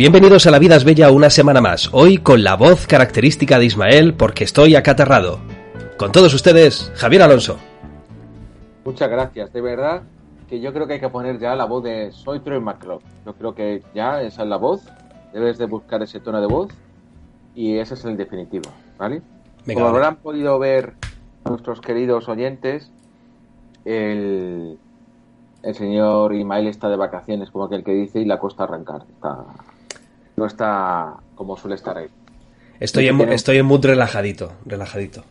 Bienvenidos a La Vida es Bella una semana más, hoy con la voz característica de Ismael porque estoy acatarrado. Con todos ustedes, Javier Alonso. Muchas gracias, de verdad que yo creo que hay que poner ya la voz de Soy Troy McClough. Yo creo que ya esa es la voz, debes de buscar ese tono de voz y ese es el definitivo, ¿vale? Como habrán podido ver nuestros queridos oyentes, el, el señor Ismael está de vacaciones, como aquel que dice, y la costa arrancar. Está no está como suele estar ahí. Estoy en, estoy en mood relajadito, relajadito.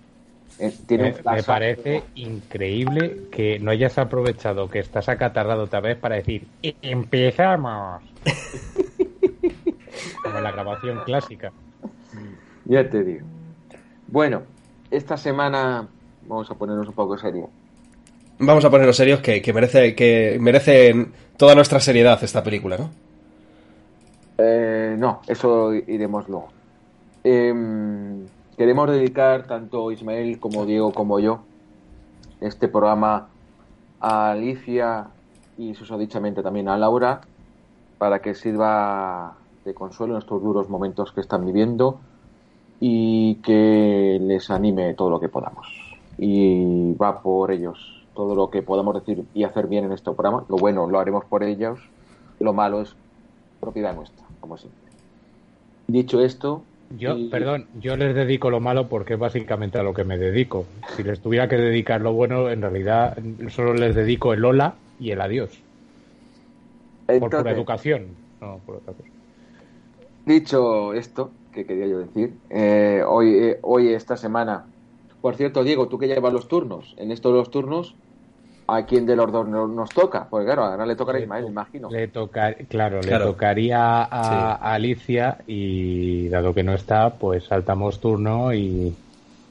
Eh, me, parece increíble que no hayas aprovechado que estás acatarrado otra vez para decir empezamos. Como la grabación clásica. Ya te digo. Bueno, esta semana vamos a ponernos un poco serio. Vamos a ponernos serios que, que merece que merece toda nuestra seriedad esta película, ¿no? Eh, no, eso iremos luego. Em, queremos dedicar tanto Ismael como Diego como yo este programa a Alicia y susodichamente también a Laura para que sirva de consuelo en estos duros momentos que están viviendo y que les anime todo lo que podamos. Y va por ellos todo lo que podamos decir y hacer bien en este programa. Lo bueno lo haremos por ellos, lo malo es propiedad nuestra como siempre. Dicho esto. Yo, perdón, yo les dedico lo malo porque es básicamente a lo que me dedico. Si les tuviera que dedicar lo bueno, en realidad solo les dedico el hola y el adiós. por pura educación, no por otra cosa. Dicho esto, que quería yo decir, eh, hoy, eh, hoy, esta semana. Por cierto, Diego, tú que llevas los turnos, en estos los turnos, a quién de los dos nos toca. Pues claro, ahora le tocará a Ismael, imagino. Le toca, claro, le tocaría a, Alicia y dado que no está, pues saltamos turno y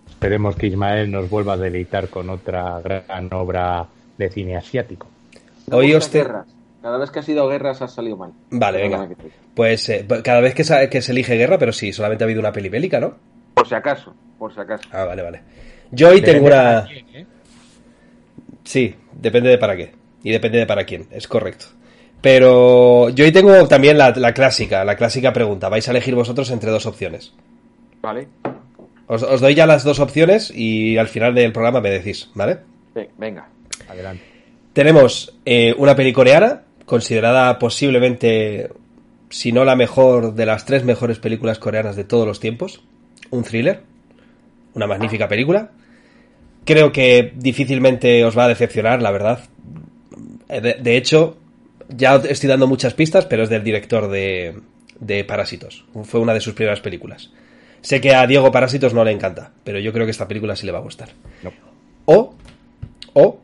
esperemos que Ismael nos vuelva a deleitar con otra gran obra de cine asiático. Hoy usted... Cada vez que ha sido guerras ha salido mal. Vale, venga. Pues eh, cada vez que se, que se elige guerra, pero sí, solamente ha habido una peli bélica, ¿no? Por si acaso, por si acaso. Ah, vale, vale. Yo hoy tengo una... ¿eh? Sí, depende de para qué. Y depende de para quién, es correcto. Pero yo hoy tengo también la, clásica, la clásica pregunta. Vais a elegir vosotros entre dos opciones. Vale. Os, doy ya las dos opciones y al final del programa me decís, ¿vale? venga, adelante. Tenemos eh, una peli coreana, considerada posiblemente, si no la mejor, de las tres mejores películas coreanas de todos los tiempos. Un thriller, una magnífica película. Creo que difícilmente os va a decepcionar, la verdad. Eh, de, hecho, ya estoy dando muchas pistas, pero es del director de, de Parásitos. Fue una de sus primeras películas. Sé que a Diego Parásitos no le encanta, pero yo creo que esta película sí le va a gustar. O, o,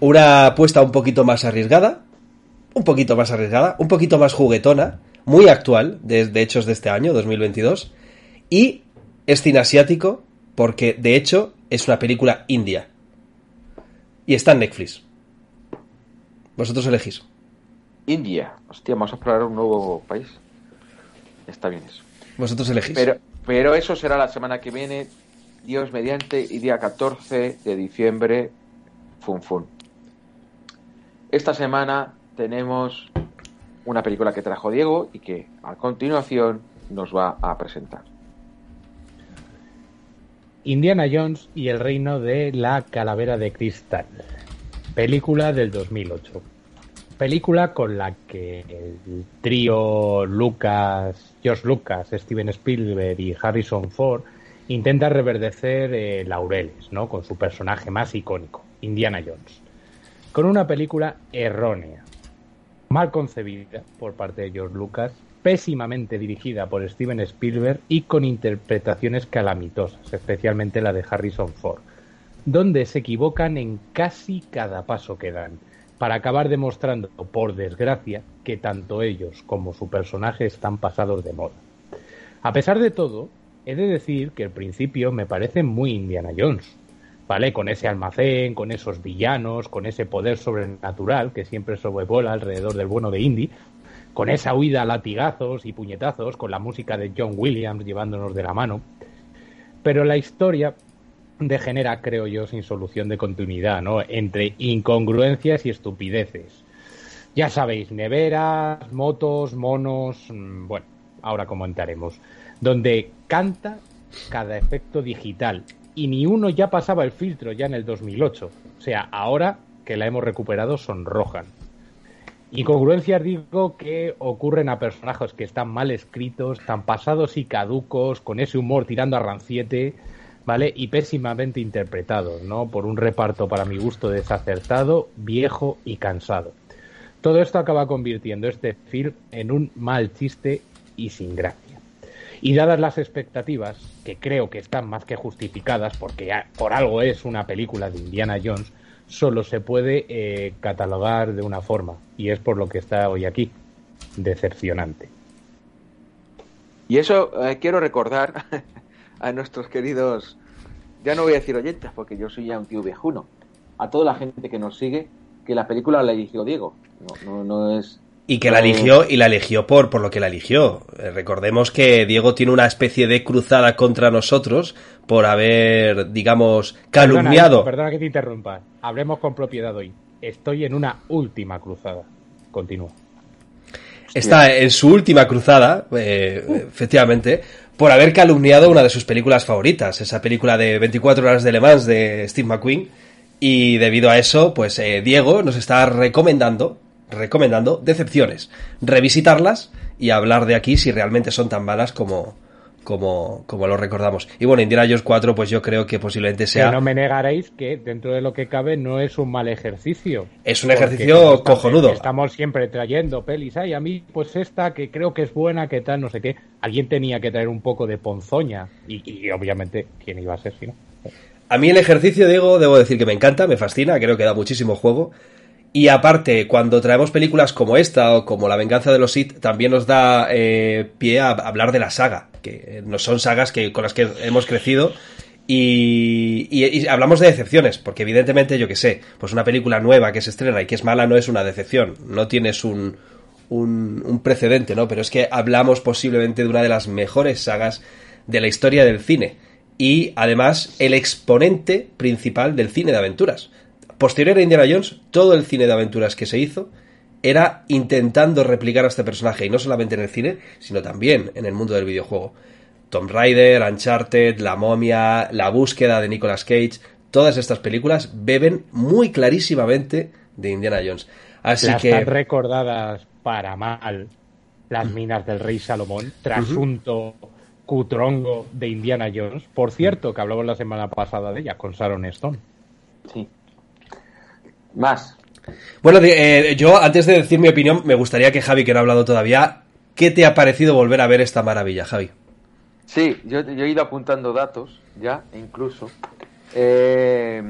una apuesta un poquito más arriesgada, un poquito más arriesgada, un poquito más juguetona, muy actual, de, de hechos de este año, 2022, y es cine asiático, porque de hecho es una película india. Y está en Netflix. Vosotros elegís. India. Hostia, vamos a explorar un nuevo país. Está bien eso. Vosotros elegís. Pero, pero eso será la semana que viene, Dios mediante, y día 14 de diciembre, Fun Fun. Esta semana tenemos una película que trajo Diego y que a continuación nos va a presentar. Indiana Jones y el reino de la calavera de cristal. Película del 2008. Película con la que el trío Lucas, George Lucas, Steven Spielberg y Harrison Ford intenta reverdecer eh, laureles, ¿no? Con su personaje más icónico, Indiana Jones. Con una película errónea, mal concebida por parte de George Lucas pésimamente dirigida por Steven Spielberg y con interpretaciones calamitosas, especialmente la de Harrison Ford. donde se equivocan en casi cada paso que dan, para acabar demostrando, por desgracia, que tanto ellos como su personaje están pasados de moda. A pesar de todo, he de decir que el principio me parece muy Indiana Jones, ¿vale? Con ese almacén, con esos villanos, con ese poder sobrenatural que siempre sobrevuela alrededor del bueno de Indy, con esa huida a latigazos y puñetazos, con la música de John Williams llevándonos de la mano. Pero la historia degenera, creo yo, sin solución de continuidad, ¿no? Entre incongruencias y estupideces. Ya sabéis, neveras, motos, monos, mm, bueno, ahora comentaremos, donde canta cada efecto digital y ni uno ya pasaba el filtro ya en el 2008. O sea, ahora que la hemos recuperado sonrojan. Incongruencias digo que ocurren a personajes que están mal escritos, tan pasados y caducos, con ese humor tirando a ranciete, ¿vale? Y pésimamente interpretados, ¿no? Por un reparto para mi gusto desacertado, viejo y cansado. Todo esto acaba convirtiendo este film en un mal chiste y sin gracia. Y dadas las expectativas, que creo que están más que justificadas, porque por algo es una película de Indiana Jones, solo se puede eh, catalogar de una forma, y es por lo que está hoy aquí, decepcionante. Y eso eh, quiero recordar a nuestros queridos, ya no voy a decir oyentes, porque yo soy ya un tío viejuno, a toda la gente que nos sigue, que la película la eligió Diego, no, no, es... Y que la eligió, y la eligió por, por lo que la eligió. Eh, recordemos que Diego tiene una especie de cruzada contra nosotros por haber, digamos, calumniado. Perdona, que te interrumpa. Hablemos con propiedad hoy. Estoy en una última cruzada. Continúa. Está en su última cruzada, eh, efectivamente, por haber calumniado una de sus películas favoritas, esa película de 24 horas de Le Mans de Steve McQueen. Y debido a eso, pues eh, Diego nos está recomendando, recomendando decepciones, revisitarlas y hablar de aquí si realmente son tan malas como, como, como lo recordamos. Y bueno, Indiana Jones 4, pues yo creo que posiblemente sea. no me negaréis que dentro de lo que cabe no es un mal ejercicio. Es un ejercicio cojonudo. Estamos siempre trayendo pelis. Ay, a mí, pues esta que creo que es buena, que tal, no sé qué. Alguien tenía que traer un poco de ponzoña. Y, obviamente, ¿quién iba a ser si no? A mí el ejercicio, Diego, debo decir que me encanta, me fascina, creo que da muchísimo juego. Y aparte, cuando traemos películas como esta o como La venganza de los Sith, también nos da eh, pie a hablar de la saga, que no son sagas que, con las que hemos crecido. Y, hablamos de decepciones, porque evidentemente, yo que sé, pues una película nueva que se estrena y que es mala no es una decepción, no tienes un, un precedente, ¿no? Pero es que hablamos posiblemente de una de las mejores sagas de la historia del cine y además el exponente principal del cine de aventuras. Posterior a Indiana Jones, todo el cine de aventuras que se hizo era intentando replicar a este personaje, y no solamente en el cine, sino también en el mundo del videojuego. Tomb Raider, Uncharted, La momia, La búsqueda de Nicolas Cage, todas estas películas beben muy clarísimamente de Indiana Jones. Así que están recordadas para mal las minas del rey Salomón, trasunto cutrongo de Indiana Jones. Por cierto, que hablamos la semana pasada de ella con Sharon Stone. Sí. Más. Bueno, eh, yo antes de decir mi opinión, me gustaría que Javi, que no ha hablado todavía, ¿qué te ha parecido volver a ver esta maravilla, Javi? Sí, yo, he ido apuntando datos ya, incluso. Eh,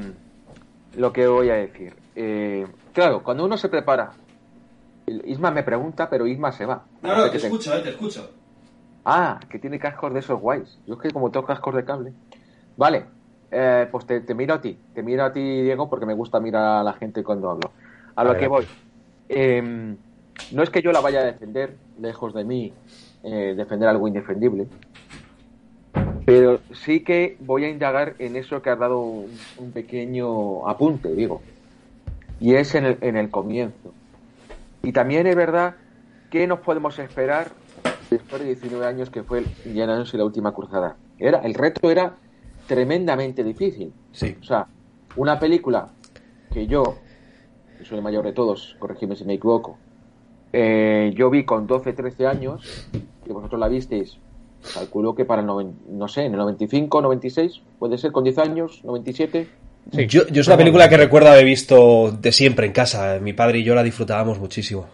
lo que voy a decir. Eh, claro, cuando uno se prepara, Isma me pregunta, pero Isma se va. No, no, te escucho, te escucho. Ah, que tiene cascos de esos guays. Yo es que como tengo cascos de cable. Vale, eh, pues te, miro a ti. Te miro a ti, Diego, porque me gusta mirar a la gente cuando hablo. A lo que voy. Em, no es que yo la vaya a defender, lejos de mí, eh, defender algo indefendible. Pero sí que voy a indagar en eso que has dado un, pequeño apunte, digo. Y es en el, en el comienzo. Y también es verdad que nos podemos esperar después de 19 años que fue Indiana Jones y la última cruzada. Era, el reto era tremendamente difícil. Sí. O sea, una película que yo, que soy el mayor de todos, corregime si me equivoco, eh, yo vi con 12, 13 años, que vosotros la visteis, calculo que para el, no sé, en el 95, 96, puede ser con 10 años, 97. Sí. Yo, yo es una película que recuerdo haber visto de siempre en casa. Mi padre y yo la disfrutábamos muchísimo.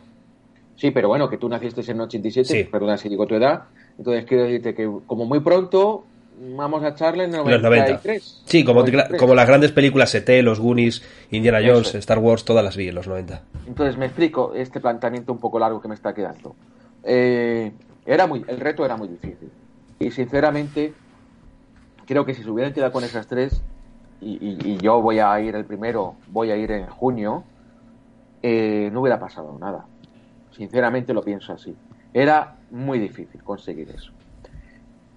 Sí, pero bueno, que tú naciste en 87, perdona si digo tu edad. Entonces quiero decirte que como muy pronto vamos a echarle en Los 93. 90. Sí, como, 93. como las grandes películas ET, los Goonies, Indiana Jones, es. Star Wars, todas las vi en los 90. Entonces me explico este planteamiento un poco largo que me está quedando. Eh, era muy, el reto era muy difícil. Y sinceramente, creo que si se hubieran quedado con esas tres, y, y- y yo voy a ir el primero, voy a ir en junio, eh, no hubiera pasado nada. Sinceramente lo pienso así. Era muy difícil conseguir eso.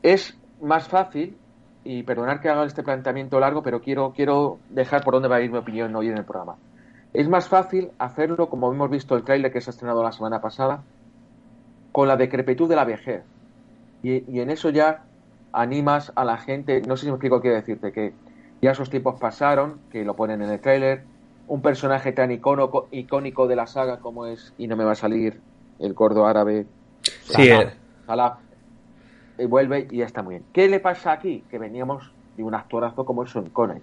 Es más fácil, y perdonar que haga este planteamiento largo, pero quiero, quiero dejar por dónde va a ir mi opinión hoy en el programa. Es más fácil hacerlo, como hemos visto el tráiler que se ha estrenado la semana pasada, con la decrepitud de la vejez. Y, y en eso ya animas a la gente, no sé si me explico qué quiero decirte, que ya esos tiempos pasaron, que lo ponen en el tráiler, un personaje tan icónico, icónico de la saga como es, y no me va a salir el gordo árabe, Sí, Salah, eh. Salah, y vuelve y ya está muy bien. ¿Qué le pasa aquí? Que veníamos de un actorazo como es Sean Connery.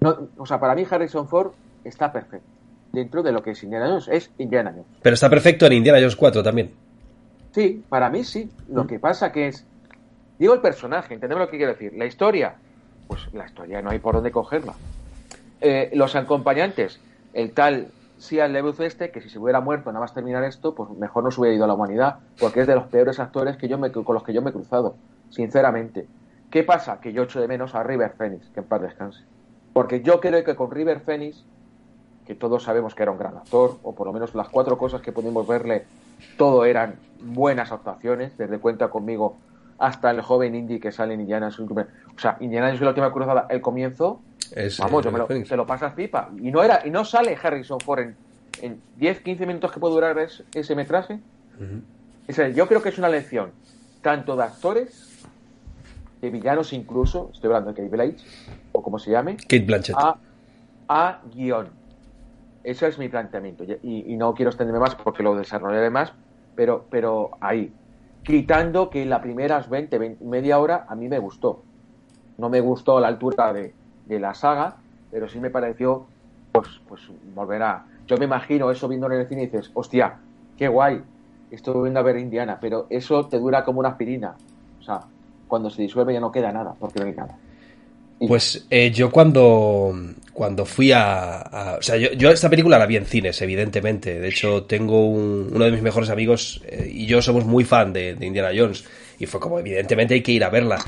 No, o sea, para mí Harrison Ford está perfecto. Dentro de lo que es Indiana Jones, es Indiana Jones. Pero está perfecto en Indiana Jones 4 también. Sí, para mí sí. Lo que pasa que es. Digo el personaje, entendemos lo que quiero decir. La historia, pues la historia no hay por dónde cogerla. Eh, los acompañantes, el tal Sian Lebus este, que si se hubiera muerto nada más terminar esto, pues mejor no se hubiera ido a la humanidad, porque es de los peores actores que yo me, con los que yo me he cruzado, sinceramente. ¿Qué pasa? Que yo echo de menos a River Phoenix, que en paz descanse. Porque yo creo que con River Phoenix, que todos sabemos que era un gran actor, o por lo menos las cuatro cosas que pudimos verle, todo eran buenas actuaciones, desde Cuenta conmigo hasta el joven indie que sale en Indiana. O sea, Indiana Jones la última cruzada, el comienzo, Es, vamos, eh, yo me lo, Phoenix. te lo pasas pipa. Y no era y no sale Harrison Ford en, en 10, 15 minutos que puede durar es- ese metraje. Sea, yo creo que es una lección tanto de actores, de villanos incluso, estoy hablando de Kate Blanchett, o como se llame, Kate Blanchett. a, a guion. Ese es mi planteamiento. Y, y no quiero extenderme más porque lo desarrollaré más, pero, pero ahí. Quitando que las primeras 20, 20, media hora a mí me gustó. No me gustó a la altura de, de la saga, pero sí me pareció, pues, pues volver a. Yo me imagino eso viendo en el cine y dices, hostia, qué guay, estoy viendo a ver Indiana, pero eso te dura como una aspirina. O sea, cuando se disuelve ya no queda nada, porque no hay nada. Pues eh, yo cuando, cuando fui a, O sea, yo, yo esta película la vi en cines, evidentemente. De hecho, tengo un- uno de mis mejores amigos eh, y yo somos muy fan de Indiana Jones. Y fue como, evidentemente hay que ir a verla.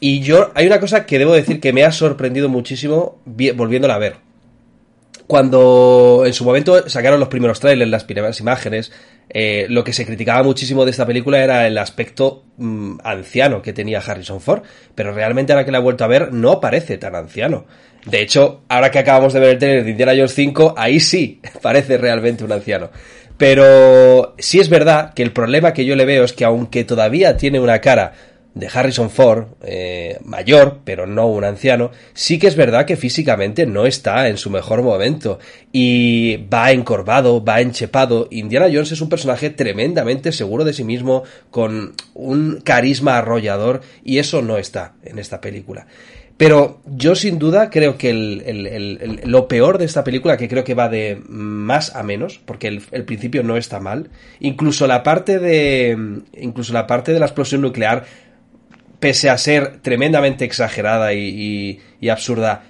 Y yo, hay una cosa que debo decir que me ha sorprendido muchísimo vi- volviéndola a ver. Cuando en su momento sacaron los primeros trailers, las primeras imágenes, eh, lo que se criticaba muchísimo de esta película era el aspecto mm, anciano que tenía Harrison Ford, pero realmente ahora que la he vuelto a ver no parece tan anciano. De hecho, ahora que acabamos de ver el trailer de Indiana Jones 5, ahí sí parece realmente un anciano. Pero sí es verdad que el problema que yo le veo es que aunque todavía tiene una cara de Harrison Ford, eh, mayor, pero no un anciano, sí que es verdad que físicamente no está en su mejor momento. Y va encorvado, va enchepado. Indiana Jones es un personaje tremendamente seguro de sí mismo, con un carisma arrollador, y eso no está en esta película. Pero yo sin duda creo que el, lo peor de esta película, que creo que va de más a menos, porque el principio no está mal, incluso la parte de incluso la parte de la explosión nuclear, pese a ser tremendamente exagerada y, y- absurda,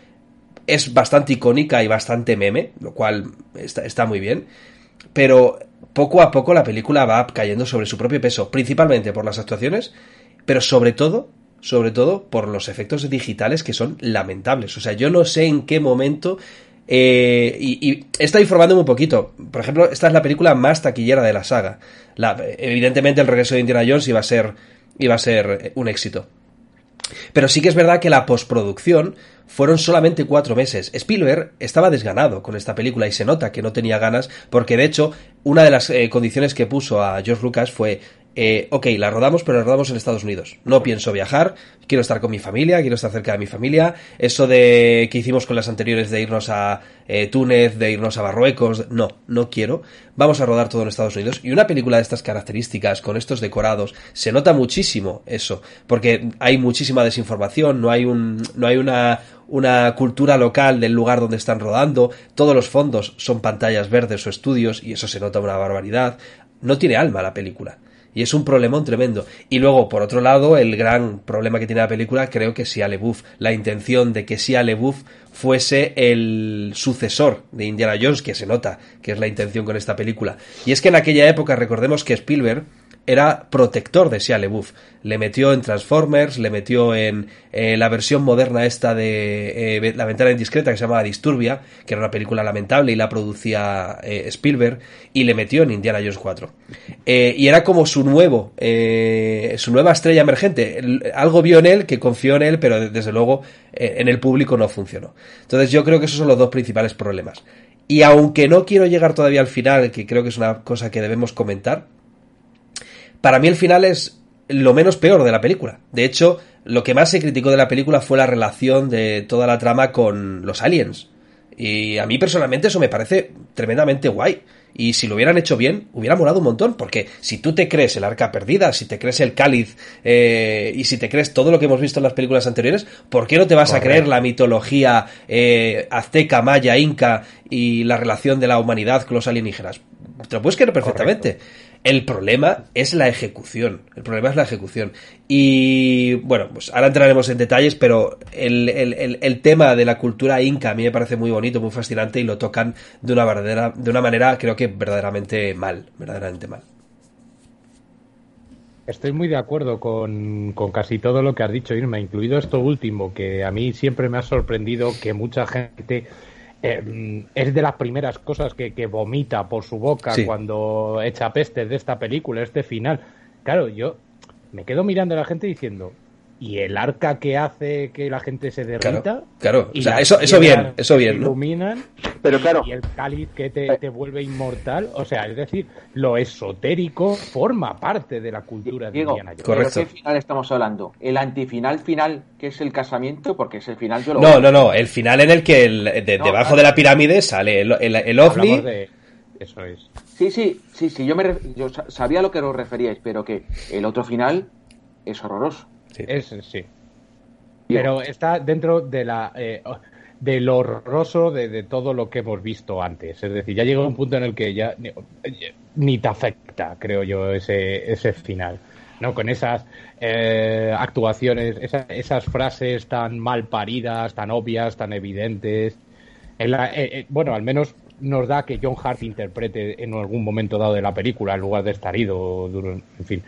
es bastante icónica y bastante meme, lo cual está, está muy bien. Pero poco a poco la película va cayendo sobre su propio peso, principalmente por las actuaciones, pero sobre todo, sobre todo por los efectos digitales que son lamentables. O sea, yo no sé en qué momento. eh, y, y estado informándome un poquito. Por ejemplo, esta es la película más taquillera de la saga. Evidentemente, el regreso de Indiana Jones iba a ser, iba a ser eh, un éxito. Pero sí que es verdad que la postproducción fueron solamente cuatro meses. Spielberg estaba desganado con esta película y se nota que no tenía ganas porque de hecho una de las eh, condiciones que puso a George Lucas fue eh, ok, la rodamos, pero la rodamos en Estados Unidos. No pienso viajar, quiero estar con mi familia, quiero estar cerca de mi familia. Eso de que hicimos con las anteriores de irnos a eh, Túnez, de irnos a Marruecos, no, no quiero. Vamos a rodar todo en Estados Unidos. Y una película de estas características, con estos decorados, se nota muchísimo eso, porque hay muchísima desinformación, no hay un, no hay una, una cultura local del lugar donde están rodando, todos los fondos son pantallas verdes o estudios, y eso se nota una barbaridad. No tiene alma la película. Y es un problemón tremendo. Y luego, por otro lado, el gran problema que tiene la película, creo que Sia LeBouf, la intención de que Sia LeBouf fuese el sucesor de Indiana Jones, que se nota que es la intención con esta película. Y es que en aquella época, recordemos que Spielberg era protector de Shia LeBouf. Le metió en Transformers, le metió en eh, la versión moderna esta de eh, La ventana indiscreta que se llamaba Disturbia, que era una película lamentable y la producía eh, Spielberg, y le metió en Indiana Jones 4. y era como su nuevo, su nueva estrella emergente. algo vio en él que confió en él, pero desde luego en el público no funcionó. Entonces yo creo que esos son los dos principales problemas. Y aunque no quiero llegar todavía al final, que creo que es una cosa que debemos comentar, para mí el final es lo menos peor de la película. De hecho, lo que más se criticó de la película fue la relación de toda la trama con los aliens. Y a mí personalmente eso me parece tremendamente guay. Y si lo hubieran hecho bien, hubiera molado un montón. Porque si tú te crees el arca perdida, si te crees el cáliz eh, y si te crees todo lo que hemos visto en las películas anteriores, ¿por qué no te vas a creer la mitología eh, azteca, maya, inca y la relación de la humanidad con los alienígenas? Te lo puedes creer perfectamente. El problema es la ejecución. El problema es la ejecución. Y bueno, pues ahora entraremos en detalles, pero el, tema de la cultura inca a mí me parece muy bonito, muy fascinante y lo tocan de una, verdadera, de una manera creo que verdaderamente mal. Verdaderamente mal. Estoy muy de acuerdo con, con, casi todo lo que has dicho, Irma, incluido esto último, que a mí siempre me ha sorprendido que mucha gente eh, es de las primeras cosas que, vomita por su boca cuando echa peste de esta película, este final. Claro, yo me quedo mirando a la gente diciendo, ¿y el arca que hace que la gente se derrita? Claro, o sea, eso, eso bien, eso bien. Iluminan, pero claro. Y el cáliz que te, vuelve inmortal, o sea, es decir, lo esotérico forma parte de la cultura de Indiana Correcto. ¿De qué final estamos hablando? ¿El antifinal final, que es el casamiento? Porque es el final yo lo No, no, no, el final en el que debajo de la pirámide sale el, el, ovni... Eso es. Sí, sí, sí, sí, yo, me, yo sabía a lo que os referíais, pero que el otro final es horroroso. Sí. Es, sí. Pero está dentro de la... Eh, del horroroso de, todo lo que hemos visto antes. Es decir, ya llega un punto en el que ya ni, te afecta, creo yo, ese, ese final. ¿no? Con esas eh, actuaciones, esas frases tan mal paridas, tan obvias, tan evidentes. En la, eh, eh, bueno, al menos nos da que John Hart interprete en algún momento dado de la película en lugar de estar ido, en fin.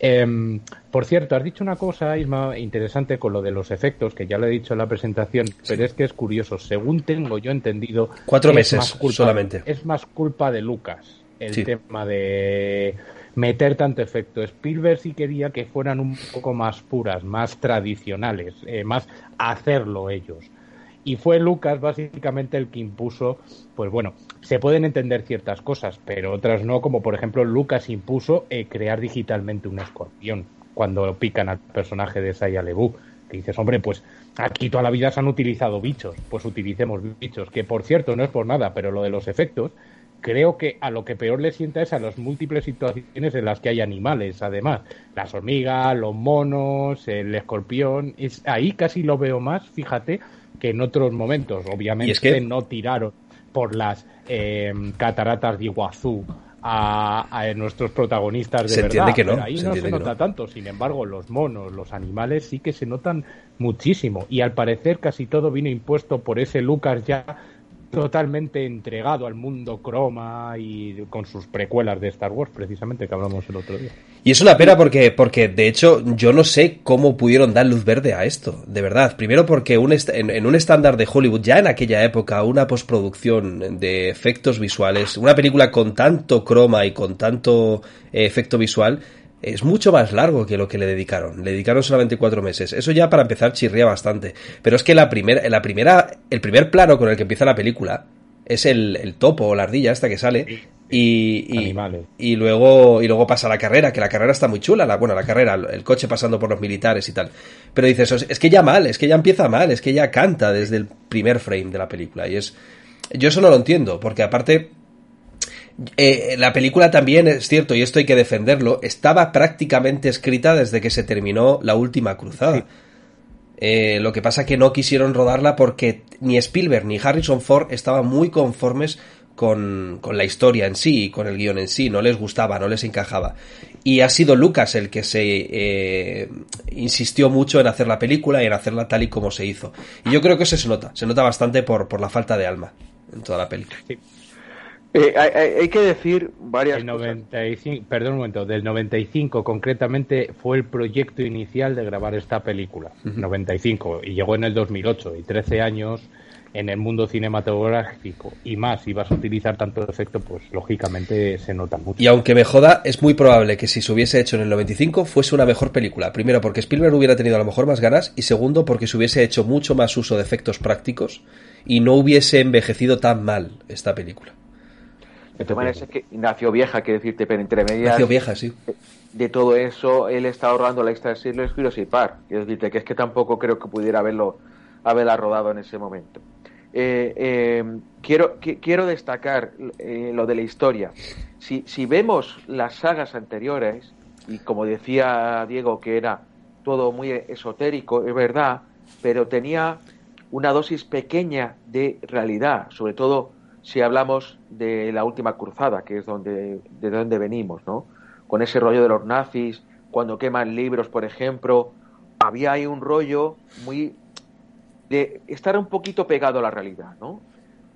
Em, por cierto, has dicho una cosa, Isma, interesante con lo de los efectos, que ya lo he dicho en la presentación, pero es que es curioso. Según tengo yo entendido. Cuatro meses solamente. Es más culpa de Lucas el tema de meter tanto efecto. Spielberg sí quería que fueran un poco más puras, más tradicionales, eh, más hacerlo ellos. Y fue Lucas básicamente el que impuso, pues bueno, se pueden entender ciertas cosas, pero otras no, como por ejemplo Lucas impuso eh, crear digitalmente un escorpión cuando pican al personaje de Saya Lebu. Que dices, hombre, pues aquí toda la vida se han utilizado bichos, pues utilicemos bichos, que por cierto no es por nada, pero lo de los efectos, creo que a lo que peor le sienta es a las múltiples situaciones en las que hay animales, además. Las hormigas, los monos, el escorpión, es, ahí casi lo veo más, fíjate, que en otros momentos. Obviamente es que... no tiraron por las eh, cataratas de Iguazú a, nuestros protagonistas de se verdad. Que no, ahí no se nota tanto. Sin embargo, los monos, los animales sí que se notan muchísimo. Y al parecer casi todo vino impuesto por ese Lucas ya totalmente entregado al mundo croma y con sus precuelas de Star Wars, precisamente, que hablamos el otro día. Y es una pena porque, porque de hecho, yo no sé cómo pudieron dar luz verde a esto, de verdad. Primero porque un en, un estándar de Hollywood, ya en aquella época, una postproducción de efectos visuales, una película con tanto croma y con tanto eh, efecto visual, es mucho más largo que lo que le dedicaron. Le dedicaron solamente cuatro meses. Eso ya para empezar chirría bastante. Pero es que la, primera, la primera, el primer plano con el que empieza la película es el, topo o la ardilla esta que sale. Y, y, luego, y luego pasa la carrera, que la carrera está muy chula, la, bueno, la carrera, el coche pasando por los militares y tal. Pero dices, es que ya mal, es que ya empieza mal, es que ya canta desde el primer frame de la película. Y es, yo eso no lo entiendo, porque aparte, eh, la película también, es cierto, y esto hay que defenderlo, estaba prácticamente escrita desde que se terminó la última cruzada. Eh, lo que pasa que no quisieron rodarla porque ni Spielberg ni Harrison Ford estaban muy conformes con, con la historia en sí, con el guion en sí, no les gustaba, no les encajaba. Y ha sido Lucas el que se eh, insistió mucho en hacer la película y en hacerla tal y como se hizo. Y yo creo que eso se nota, se nota bastante por, por la falta de alma en toda la película. Eh, hay, hay- que decir varias El cosas. 95, perdón un momento, del 95 concretamente fue el proyecto inicial de grabar esta película. 95 y llegó en el 2008 y 13 años en el mundo cinematográfico y más ibas a utilizar tanto efecto, pues lógicamente se nota mucho. Y aunque me joda, es muy probable que si se hubiese hecho en el 95 fuese una mejor película. Primero porque Spielberg hubiera tenido a lo mejor más ganas y segundo porque se hubiese hecho mucho más uso de efectos prácticos y no hubiese envejecido tan mal esta película. De todas maneras, es que Ignacio Vieja, quiere decirte, pero entre medias Nació vieja, sí. de todo eso, él está ahorrando la extra de Sirles Jurassic Park. Quiero decirte que es que tampoco creo que pudiera haberlo haberla rodado en ese momento. Eh, eh, quiero, qui- quiero destacar eh, lo de la historia. Si, si vemos las sagas anteriores, y como decía Diego, que era todo muy esotérico, es verdad, pero tenía una dosis pequeña de realidad, sobre todo si hablamos de la última cruzada, que es donde, de donde venimos, ¿no? Con ese rollo de los nazis, cuando queman libros, por ejemplo, había ahí un rollo muy de estar un poquito pegado a la realidad, ¿no?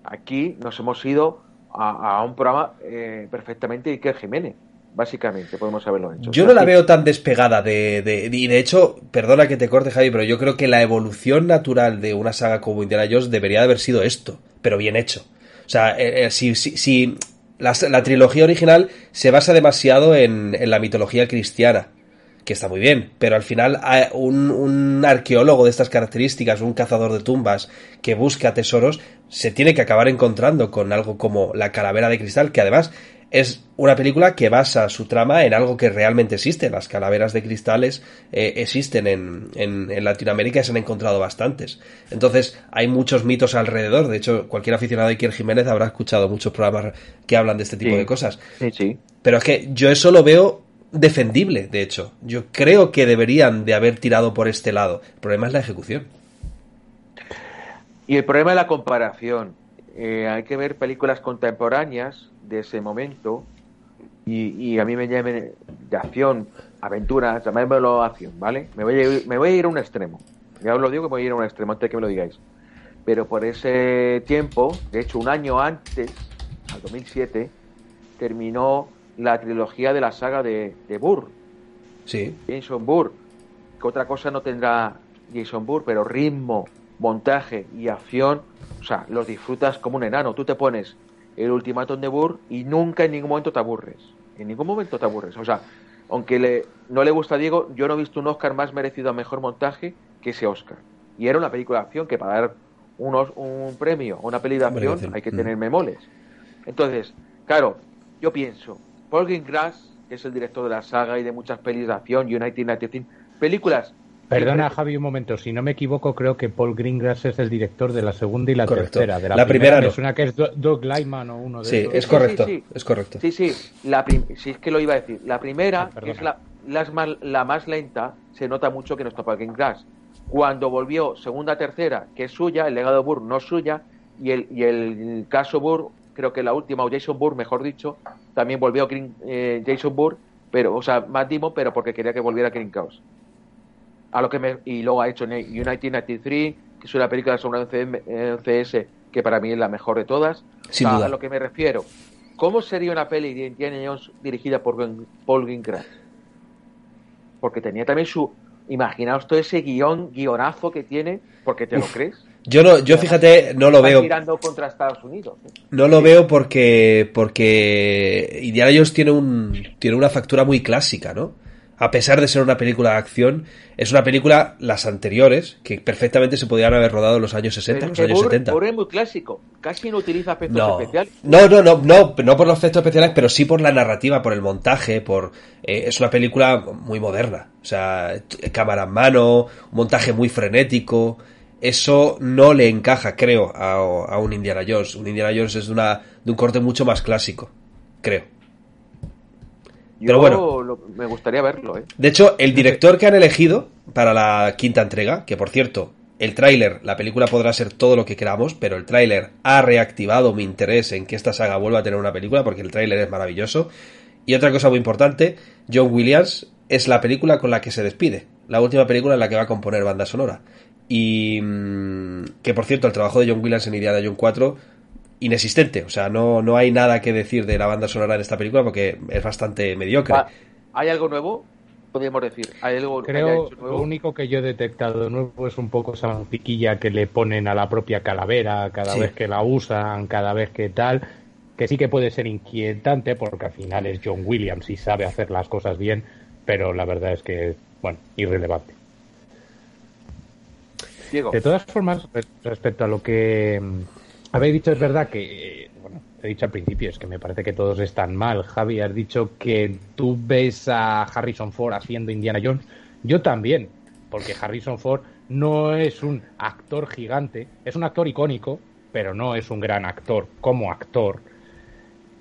Aquí nos hemos ido a, a un programa eh, perfectamente de Iker Jiménez, básicamente, podemos haberlo hecho. Yo no la veo tan despegada de, de- y de hecho, perdona que te corte Javi, pero yo creo que la evolución natural de una saga como Indiana Jones debería de haber sido esto, pero bien hecho. O sea, eh, eh, si, si, si la, la trilogía original se basa demasiado en, en la mitología cristiana, que está muy bien, pero al final un, un arqueólogo de estas características, un cazador de tumbas que busca tesoros, se tiene que acabar encontrando con algo como la calavera de cristal, que además es una película que basa su trama en algo que realmente existe. Las calaveras de cristales eh, existen en, en, en Latinoamérica y se han encontrado bastantes. Entonces hay muchos mitos alrededor. De hecho, cualquier aficionado de Iker Jiménez habrá escuchado muchos programas que hablan de este tipo Sí. de cosas. Sí, sí. Pero es que yo eso lo veo defendible, de hecho. Yo creo que deberían de haber tirado por este lado. El problema es la ejecución. Y el problema es la comparación. Eh, hay que ver películas contemporáneas de ese momento y, y a mí me llamen de acción, aventuras, llamémoslo acción, ¿vale? Me voy, a ir, me voy a ir a un extremo. Ya os lo digo que me voy a ir a un extremo antes de que me lo digáis. Pero por ese tiempo, de hecho un año antes, al 2007, terminó la trilogía de la saga de, de Burr, Sí. Jason Burr, que otra cosa no tendrá Jason Burr, pero ritmo, montaje y acción, o sea, los disfrutas como un enano. Tú te pones el ultimátum de Burr y nunca en ningún momento te aburres. En ningún momento te aburres. O sea, aunque le, no le gusta a Diego, yo no he visto un Oscar más merecido a mejor montaje que ese Oscar. Y era una película de acción que para dar unos, un premio a una peli de acción. hay que Mm. tener memoles. Entonces, claro, yo pienso, Paul Greengrass, que es el director de la saga y de muchas pelis de acción, United 19, películas. Perdona, Javi, un momento. Si no me equivoco, creo que Paul Greengrass es el director de la segunda y la Correcto. tercera. De la, La primera me no. suena que es Do- Doug Lyman o uno de Sí, esos. es sí, correcto. sí. Es correcto. Sí, sí, la prim- sí, es que lo iba a decir. La primera, Ah, que perdona. es la, más- la más lenta, se nota mucho que no está Paul Greengrass. Cuando volvió segunda, tercera, que es suya, el legado de Burr no es suya, y el, y el caso Burr, creo que la última, o Jason Burr, mejor dicho, también volvió Green- eh, Jason Burr, pero, o sea, Matt Damon, pero porque quería que volviera Green Chaos. A lo que me, y luego ha hecho United 93, que es una película sobre un CM eh, CS que para mí es la mejor de todas. Sin O sea, duda. A lo que me refiero. ¿Cómo sería una peli de Indiana Jones dirigida por Paul Greengrass? Porque tenía también su... Imaginaos todo ese guion, guionazo que tiene, porque te lo crees. Yo no, yo fíjate, no lo veo. contra Estados Unidos. ¿eh? No lo veo porque porque Indiana Jones tiene un tiene una factura muy clásica, ¿no? A pesar de ser una película de acción, es una película las anteriores que perfectamente se podían haber rodado en los años 60, Pero los años Burr- 70. Burr es muy clásico. Casi no utiliza efectos No. especiales. no, no, no, no, no por los efectos especiales, pero sí por la narrativa, por el montaje, por eh, es una película muy moderna, o sea, cámara en mano, un montaje muy frenético. Eso no le encaja, creo, a, a un Indiana Jones. Un Indiana Jones es de, una, de un corte mucho más clásico, creo. Yo Pero bueno. lo- me gustaría verlo, ¿eh? De hecho, el director que han elegido para la quinta entrega, que por cierto, El tráiler, la película podrá ser todo lo que queramos, pero el tráiler ha reactivado mi interés en que esta saga vuelva a tener una película porque el tráiler es maravilloso. Y otra cosa muy importante, John Williams es la película con la que se despide, la última película en la que va a componer banda sonora. Y mm, que por cierto, el trabajo de John Williams en Indiana Jones 4 inexistente, o sea, no, no hay nada que decir de la banda sonora en esta película porque es bastante mediocre. ¿Hay algo nuevo? podríamos decir? ¿Hay algo Creo que lo único que yo he detectado nuevo es un poco esa musiquilla que le ponen a la propia calavera cada vez que la usan, cada vez que tal, que sí que puede ser inquietante porque al final es John Williams y sabe hacer las cosas bien, pero la verdad es que bueno, irrelevante. Diego. De todas formas, respecto a lo que habéis dicho, es verdad que he dicho al principio, es que me parece que todos están mal. Javi, has dicho que tú ves a Harrison Ford haciendo Indiana Jones. Yo también, porque Harrison Ford no es un actor gigante, es un actor icónico, pero no es un gran actor como actor.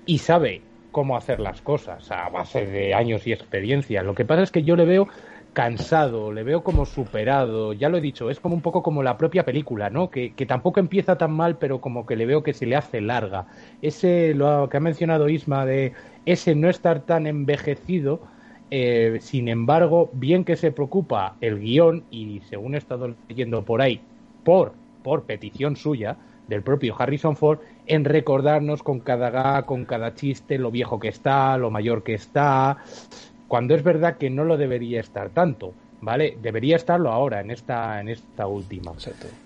Y sabe cómo hacer las cosas a base de años y experiencia. Lo que pasa es que yo le veo cansado, le veo como superado, ya lo he dicho, es como un poco como la propia película, ¿no? Que, tampoco empieza tan mal, pero como que le veo que se le hace larga. Ese, lo que ha mencionado Isma, de ese no estar tan envejecido, eh, sin embargo, bien que se preocupa el guion, y según he estado leyendo por ahí, por, por petición suya, del propio Harrison Ford, en recordarnos con cada con cada chiste, lo viejo que está, lo mayor que está, cuando es verdad que no lo debería estar tanto, ¿vale? Debería estarlo ahora, en esta, en esta última.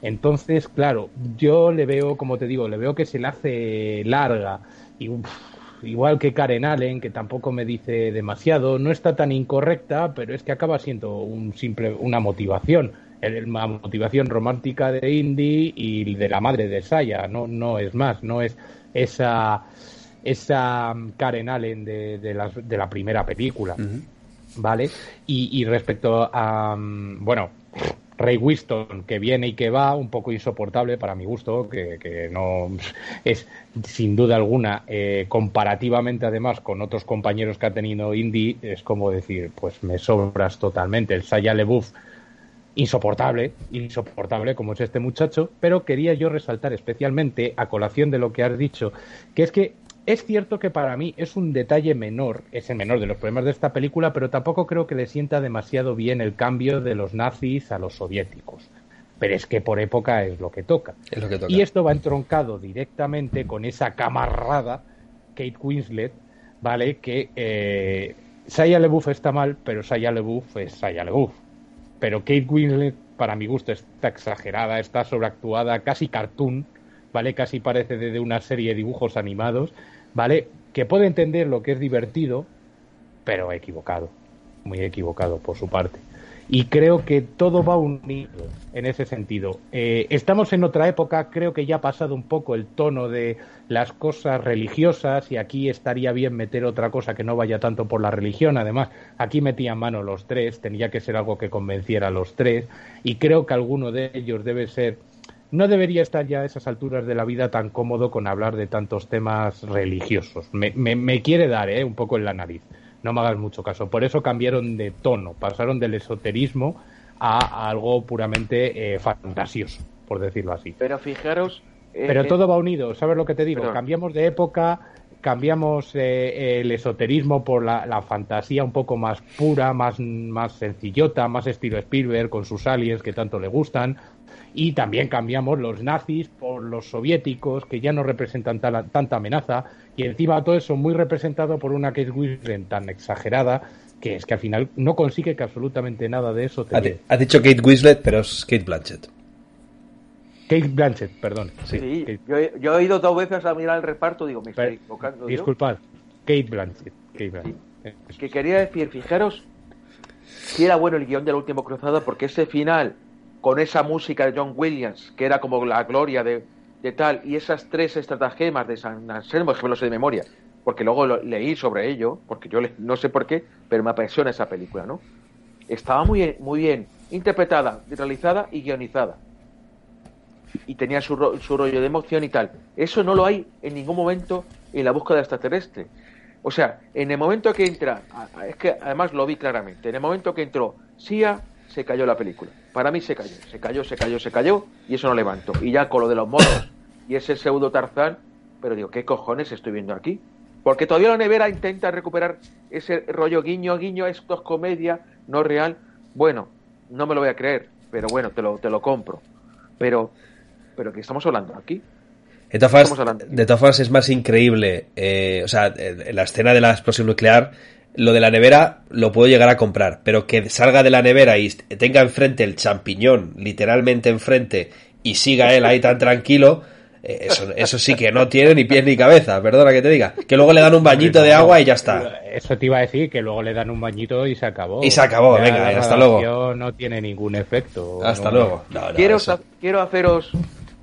Entonces, claro, yo le veo, como te digo, le veo que se le hace larga. Y, igual que Karen Allen, que tampoco me dice demasiado, no está tan incorrecta, pero es que acaba siendo un simple, una motivación. Una motivación romántica de Indy y de la madre de Saya, no, no es más, no es esa esa um, Karen Allen de, de, la, primera película. ¿Vale? Y, respecto a, um, bueno, Ray Winston, que viene y que va, un poco insoportable para mi gusto, que, no es sin duda alguna, eh, comparativamente además con otros compañeros que ha tenido Indy, es como decir, pues me sobras totalmente. El Saya LeBouf, insoportable, insoportable como es este muchacho, pero quería yo resaltar especialmente, a colación de lo que has dicho, que es que es cierto que para mí es un detalle menor, es el menor de los problemas de esta película, pero tampoco creo que le sienta demasiado bien el cambio de los nazis a los soviéticos. Pero es que por época es lo que toca. Y esto va entroncado directamente con esa camarrada Kate Winslet, ¿vale? Que eh, Saya LeBouf está mal, pero Saya LeBouf es Saya LeBouf. Pero Kate Winslet, para mi gusto, está exagerada, está sobreactuada, casi cartoon, ¿vale? Casi parece de una serie de dibujos animados ¿vale? Que puede entender lo que es divertido, pero equivocado, muy equivocado por su parte. Y creo que todo va unido en ese sentido. Eh, estamos en otra época, creo que ya ha pasado un poco el tono de las cosas religiosas y aquí estaría bien meter otra cosa que no vaya tanto por la religión. Además, aquí metían mano los tres, tenía que ser algo que convenciera a los tres y creo que alguno de ellos debe ser no debería estar ya a esas alturas de la vida tan cómodo con hablar de tantos temas religiosos. Me, me, quiere dar ¿eh? un poco en la nariz. No me hagas mucho caso. Por eso cambiaron de tono, pasaron del esoterismo a, algo puramente eh, fantasioso, por decirlo así. Pero fijaros. Eh, Pero eh, todo va unido, ¿sabes lo que te digo? Cambiamos de época, cambiamos el esoterismo por la, la, fantasía un poco más pura, más, más sencillota, más estilo Spielberg con sus aliens que tanto le gustan, y también cambiamos los nazis por los soviéticos, que ya no representan tanta amenaza, y encima todo eso muy representado por una Kate Winslet tan exagerada, que es que al final no consigue que absolutamente nada de eso te ha, dicho Kate Winslet, pero es Kate Blanchett. Kate Blanchett, perdón. Sí, Yo, he, oído dos veces a mirar el reparto, digo, me estoy equivocando. Disculpad, Kate Blanchett. Que quería decir, fijaros si era bueno el guion de la última cruzada, porque ese final con esa música de John Williams, que era como la gloria de, tal, y esas tres estratagemas de San Anselmo, que me lo sé de memoria, porque luego leí sobre ello, porque yo no sé por qué, pero me apasiona esa película, ¿no? Estaba muy, muy bien interpretada, realizada y guionizada. Y tenía su, rollo de emoción y tal. Eso no lo hay en ningún momento en la búsqueda extraterrestre. O sea, en el momento que entra, es que además lo vi claramente, en el momento que entró Sia, se cayó la película. Para mí se cayó, se cayó, se cayó, se cayó y eso no levanto. Y ya con lo de los modos y ese pseudo Tarzán, pero digo, ¿qué cojones estoy viendo aquí? Porque todavía la nevera intenta recuperar ese rollo guiño, guiño, esto es comedia, no real. Bueno, no me lo voy a creer, pero bueno, te lo, te lo compro. Pero, pero ¿qué estamos hablando aquí? De todas, formas, de todas formas es más increíble, eh, o sea, en la escena de la explosión nuclear, lo de la nevera lo puedo llegar a comprar, pero que salga de la nevera y tenga enfrente el champiñón, literalmente enfrente, y siga él ahí tan tranquilo, eh, eso, eso sí que no tiene ni pies ni cabeza, perdona que te diga. Que luego le dan un bañito de agua y ya está. Eso te iba a decir, que luego le dan un bañito y se acabó. Y se acabó, venga, hasta luego. No tiene ningún efecto. Hasta luego. quiero, quiero haceros,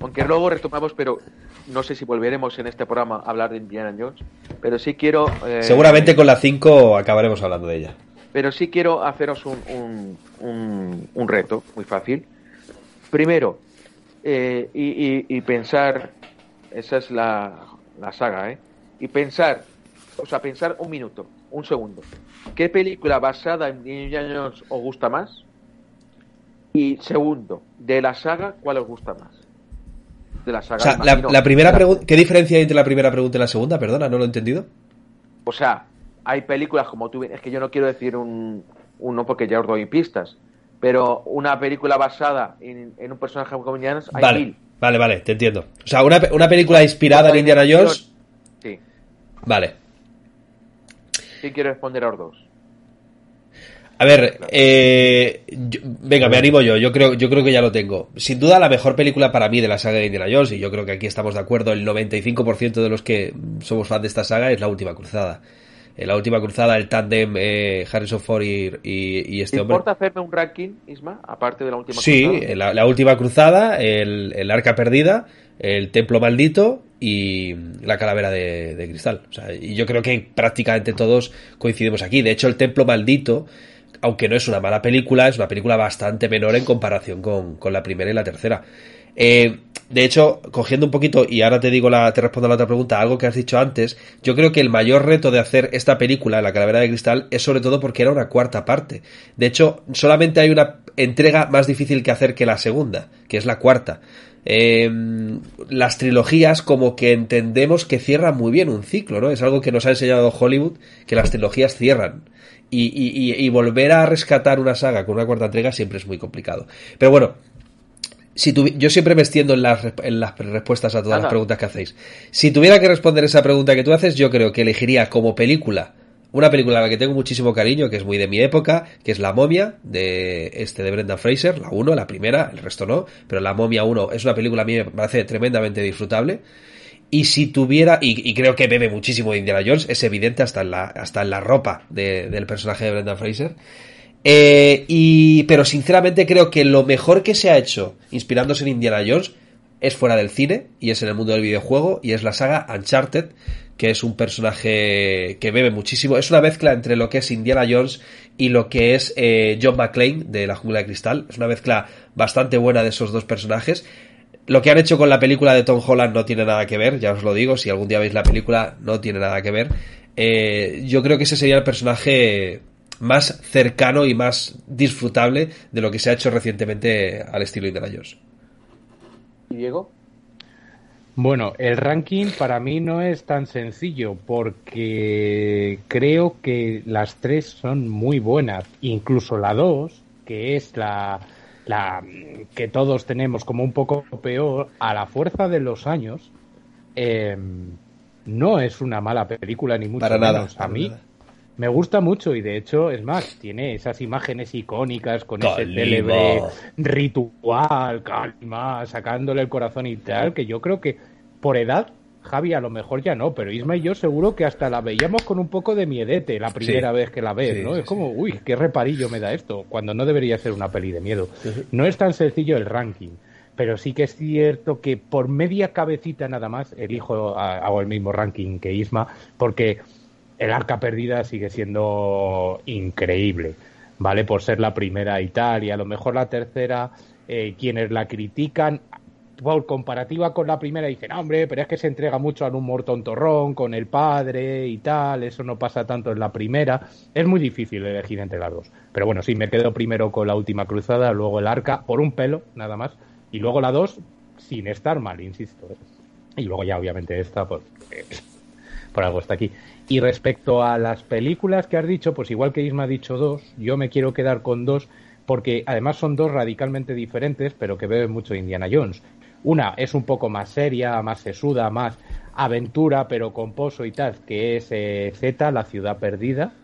aunque luego retomamos, pero no sé si volveremos en este programa a hablar de Indiana Jones, pero sí quiero... Eh, Seguramente con la 5 acabaremos hablando de ella. Pero sí quiero haceros un, un, un, reto muy fácil. Primero, eh, y, y, pensar, esa es la, la saga, ¿eh? Y pensar, o sea, pensar un minuto, un segundo. ¿Qué película basada en Indiana Jones os gusta más? Y segundo, de la saga, ¿cuál os gusta más? De la saga. O sea, la, primera pregunta, ¿qué diferencia hay entre la primera pregunta y la segunda? Perdona, no lo he entendido. O sea, hay películas como tú, es que yo no quiero decir un, uno porque ya os doy pistas, pero una película basada en, un personaje como Indiana Jones, hay vale, mil. Vale, vale, te entiendo. O sea, una, una película inspirada en Indiana Jones. Sí. Vale. Sí quiero responder a los dos. A ver, eh, venga, me animo yo. Yo creo, yo creo que ya lo tengo. Sin duda, la mejor película para mí de la saga de Indiana Jones, y yo creo que aquí estamos de acuerdo, el 95% de los que somos fans de esta saga es La Última Cruzada. En La Última Cruzada, el tándem eh, Harrison Ford y, y, este hombre. importa hacerme un ranking, Isma, aparte de La Última Cruzada? Sí, la, Última Cruzada, el, el, Arca Perdida, el Templo Maldito y la Calavera de, de Cristal. O sea, y yo creo que prácticamente todos coincidimos aquí. De hecho, el Templo Maldito aunque no es una mala película, es una película bastante menor en comparación con, la primera y la tercera. Eh, de hecho, cogiendo un poquito, y ahora te digo la, te respondo a la otra pregunta, algo que has dicho antes, yo creo que el mayor reto de hacer esta película, La Calavera de Cristal, es sobre todo porque era una cuarta parte. De hecho, solamente hay una entrega más difícil que hacer que la segunda, que es la cuarta. Eh, las trilogías como que entendemos que cierran muy bien un ciclo, ¿no? Es algo que nos ha enseñado Hollywood, que las trilogías cierran y, volver a rescatar una saga con una cuarta entrega siempre es muy complicado. Pero bueno, si yo siempre me extiendo en las, en las respuestas a todas las preguntas que hacéis. Si tuviera que responder esa pregunta que tú haces, yo creo que elegiría como película una película a la que tengo muchísimo cariño, que es muy de mi época, que es La momia, de este de Brendan Fraser, la 1, la primera, el resto no, pero La momia 1 es una película a mí me parece tremendamente disfrutable. Y si tuviera, y, creo que bebe muchísimo de Indiana Jones, es evidente hasta en la, hasta en la ropa del personaje de Brendan Fraser. Eh, y, pero sinceramente creo que lo mejor que se ha hecho inspirándose en Indiana Jones es fuera del cine y es en el mundo del videojuego y es la saga Uncharted, que es un personaje que bebe muchísimo. Es una mezcla entre lo que es Indiana Jones y lo que es eh, John McClane de la jungla de cristal. Es una mezcla bastante buena de esos dos personajes. Lo que han hecho con la película de Tom Holland no tiene nada que ver, ya os lo digo, si algún día veis la película no tiene nada que ver. Eh, yo creo que ese sería el personaje más cercano y más disfrutable de lo que se ha hecho recientemente al estilo Indiana Jones. ¿Y Diego? Bueno, el ranking para mí no es tan sencillo porque creo que las tres son muy buenas, incluso la dos, que es la, la que todos tenemos como un poco peor, a la fuerza de los años, em, no es una mala película ni mucho para menos. Nada, a mí me gusta mucho y de hecho es más, tiene esas imágenes icónicas con ese célebre ritual, calma, sacándole el corazón y tal, que yo creo que por edad Javi a lo mejor ya no, pero Isma y yo seguro que hasta la veíamos con un poco de miedete la primera vez que la ves, ¿no? es como, uy, qué reparillo me da esto, cuando no debería ser una peli de miedo. No es tan sencillo el ranking, pero sí que es cierto que por media cabecita nada más elijo, hago el mismo ranking que Isma, porque el arca perdida sigue siendo increíble, ¿vale? Por ser la primera y tal, y a lo mejor la tercera, eh, quienes la critican, por comparativa con la primera dicen, hombre, pero es que se entrega mucho un humor tontorrón con el padre y tal, eso no pasa tanto en la primera. Es muy difícil elegir entre las dos. Pero bueno, sí, me quedo primero con la última cruzada, luego el arca, por un pelo, nada más, y luego la dos, sin estar mal, insisto. ¿eh? Y luego ya obviamente esta, pues, por algo está aquí. Y respecto a las películas que has dicho, pues igual que Isma ha dicho dos, yo me quiero quedar con dos porque además son dos radicalmente diferentes, pero que beben mucho de Indiana Jones. Una es un poco más seria, más sesuda, más aventura, pero con pozo y tal, que es eh, Z, La ciudad perdida,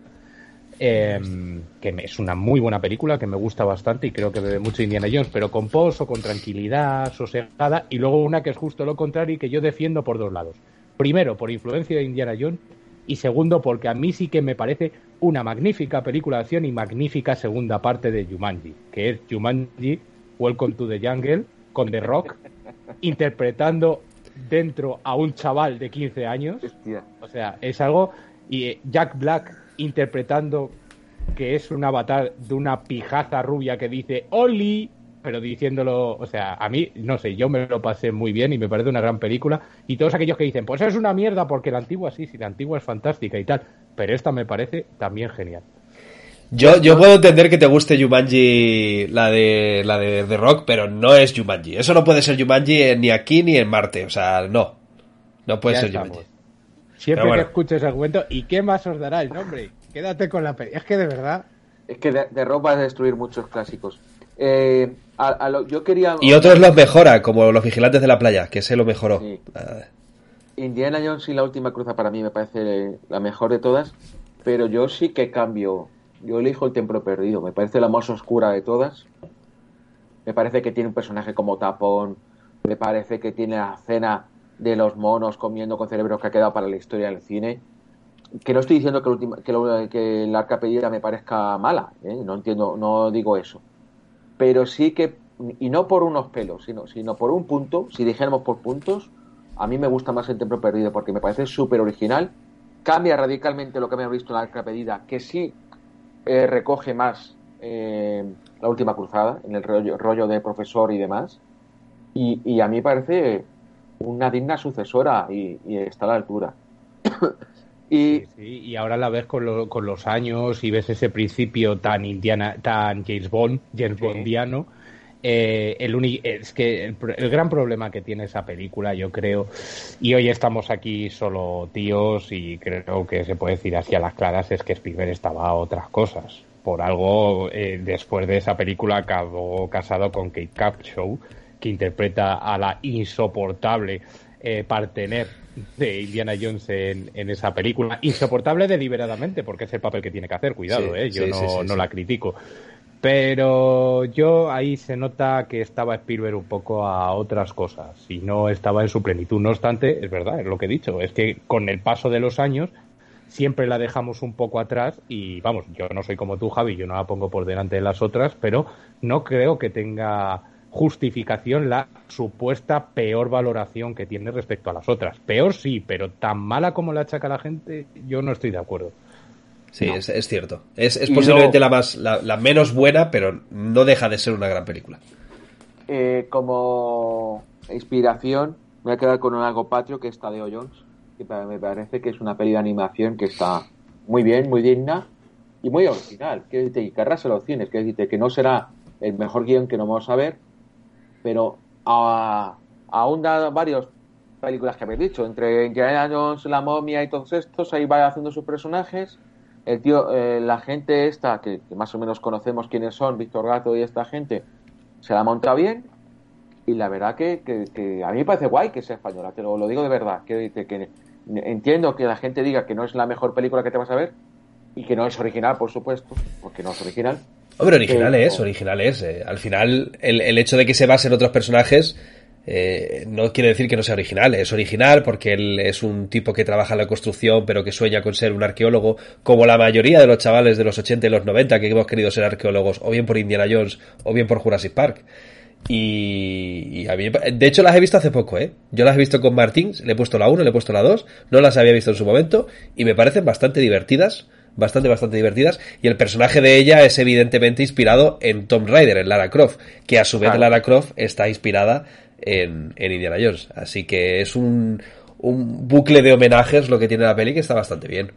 em, que es una muy buena película, que me gusta bastante y creo que bebe mucho Indiana Jones, pero con pozo, con tranquilidad, sosegada, y luego una que es justo lo contrario y que yo defiendo por dos lados. Primero, por influencia de Indiana Jones, y segundo, porque a mí sí que me parece una magnífica película de acción y magnífica segunda parte de Jumanji, que es Jumanji, Welcome to the Jungle, con The Rock, interpretando dentro a un chaval de 15 años. O sea, es algo. Y eh, Jack Black interpretando que es un avatar de una pijaza rubia que dice ¡Oli! Pero diciéndolo, o sea, a mí, no sé, yo me lo pasé muy bien y me parece una gran película. Y todos aquellos que dicen, pues es una mierda porque la antigua sí, sí, la antigua es fantástica y tal. Pero esta me parece también genial. Yo, yo puedo entender que te guste Jumanji, la de la de, The Rock, pero no es Jumanji. Eso no puede ser Jumanji ni aquí ni en Marte. O sea, no. No puede ser Jumanji. Siempre que escuches el cuento, ¿y qué más os dará el nombre? Quédate con la Es que de verdad. Es que The, Rock va a destruir muchos clásicos. Eh, yo quería... Y otros los mejora, como los vigilantes de la playa, que se lo mejoró. Ah. Indiana Jones y la última cruza para mí me parece la mejor de todas, pero yo sí que cambio yo elijo el Templo Perdido. Me parece la más oscura de todas. Me parece que tiene un personaje como Tapón. Me parece que tiene la cena de los monos comiendo con cerebros que ha quedado para la historia del cine. Que no estoy diciendo que, el, que, que arca pedida me parezca mala. ¿eh? No entiendo, no digo eso. Pero sí que, y no por unos pelos, sino, sino por un punto, si dijéramos por puntos, a mí me gusta más el Templo Perdido porque me parece súper original. Cambia radicalmente lo que me ha visto en la arca pedida, que sí eh, recoge más eh, la última cruzada, en el rollo, de profesor y demás. Y, a mí parece una digna sucesora y, está a la altura. y, y ahora la ves con, con, los años y ves ese principio tan indiana, tan James Bond, James Bondiano. Eh, el es que el, gran problema que tiene esa película, yo creo, y hoy estamos aquí solo tíos y creo que se puede decir así a las claras, es que Spielberg estaba a otras cosas. Por algo, eh, después de esa película acabó casado con Kate Capshaw, que interpreta a la insoportable eh, partener de Indiana Jones en, esa película. Insoportable deliberadamente, porque es el papel que tiene que hacer, cuidado, eh, yo no, no la critico. Pero yo ahí se nota que estaba Spielberg un poco a otras cosas y no estaba en su plenitud. No obstante, es verdad, es lo que he dicho, es que con el paso de los años siempre la dejamos un poco atrás y vamos, yo no soy como tú, Javi, yo no la pongo por delante de las otras, pero no creo que tenga justificación la supuesta peor valoración que tiene respecto a las otras. Peor sí, pero tan mala como la achaca la gente, yo no estoy de acuerdo. Sí, es, cierto. Es, posiblemente la, más, la, menos buena, pero no deja de ser una gran película. Eh, como inspiración, me voy a quedar con un algo patrio que es Tadeo Jones, que me parece que es una peli de animación que está muy bien, muy digna y muy original. Que decir, y que los cines, que decir, que no será el mejor guion que no vamos a ver, pero aún da varios películas que habéis dicho, entre Indiana Jones, La Momia y todos estos, ahí va haciendo sus personajes el tío, eh, la gente esta, que, más o menos conocemos quiénes son, Víctor Gato y esta gente, se la monta bien y la verdad que, que, a mí me parece guay que sea española, te lo, lo digo de verdad, que, que entiendo que la gente diga que no es la mejor película que te vas a ver y que no es original, por supuesto, porque no es original. Hombre, original es, original es. Eh. Al final, el, el hecho de que se base en otros personajes eh, no quiere decir que no sea original, es original porque él es un tipo que trabaja en la construcción pero que sueña con ser un arqueólogo, como la mayoría de los chavales de los 80 y los 90 que hemos querido ser arqueólogos, o bien por Indiana Jones o bien por Jurassic Park. Y, a mí, de hecho las he visto hace poco, ¿eh? Yo las he visto con Martín, le he puesto la 1, le he puesto la 2, no las había visto en su momento y me parecen bastante divertidas, bastante, bastante divertidas. Y el personaje de ella es evidentemente inspirado en Tom Raider, en Lara Croft, que a su vez Lara Croft está inspirada en, en Indiana Jones. Así que es un, un bucle de homenajes lo que tiene la peli que está bastante bien.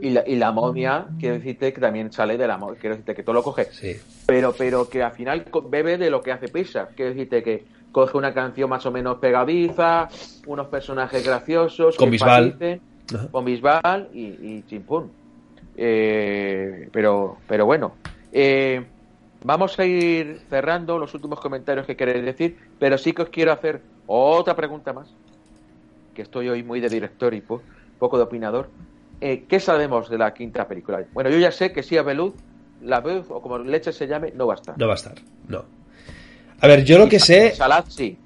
Y la, y la momia, quiero decirte que también sale de la momia, quiero decirte que todo lo coge. Sí. Pero, pero que al final bebe de lo que hace Pixar. Quiero decirte que coge una canción más o menos pegadiza, unos personajes graciosos, Con Bisbal. con Bisbal y, y chimpún. Eh, pero, pero bueno, eh, vamos a ir cerrando los últimos comentarios que queréis decir, pero sí que os quiero hacer otra pregunta más, que estoy hoy muy de director y po- poco de opinador. Eh, ¿Qué sabemos de la quinta película? Bueno, yo ya sé que sí a Beluz, la Beluz, o como leche se llame, no va a estar. No va a estar, no. A ver, yo lo que sé... Salad sí.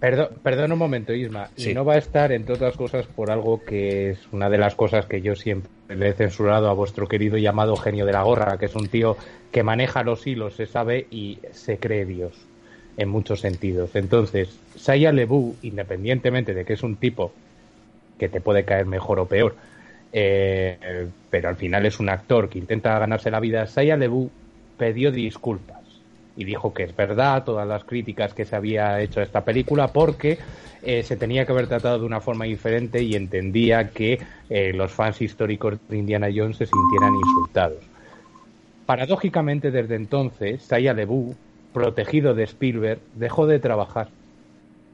Perdón, perdón un momento, Isma. Sí. Y no va a estar, entre otras cosas, por algo que es una de las cosas que yo siempre le he censurado a vuestro querido llamado genio de la gorra, que es un tío que maneja los hilos, se sabe y se cree Dios en muchos sentidos. Entonces, Saya Lebu, independientemente de que es un tipo que te puede caer mejor o peor, eh, pero al final es un actor que intenta ganarse la vida, Saya Lebu pidió disculpas y dijo que es verdad todas las críticas que se había hecho a esta película porque eh, se tenía que haber tratado de una forma diferente y entendía que eh, los fans históricos de Indiana Jones se sintieran insultados. Paradójicamente, desde entonces, Shia LeBouf, protegido de Spielberg, dejó de trabajar.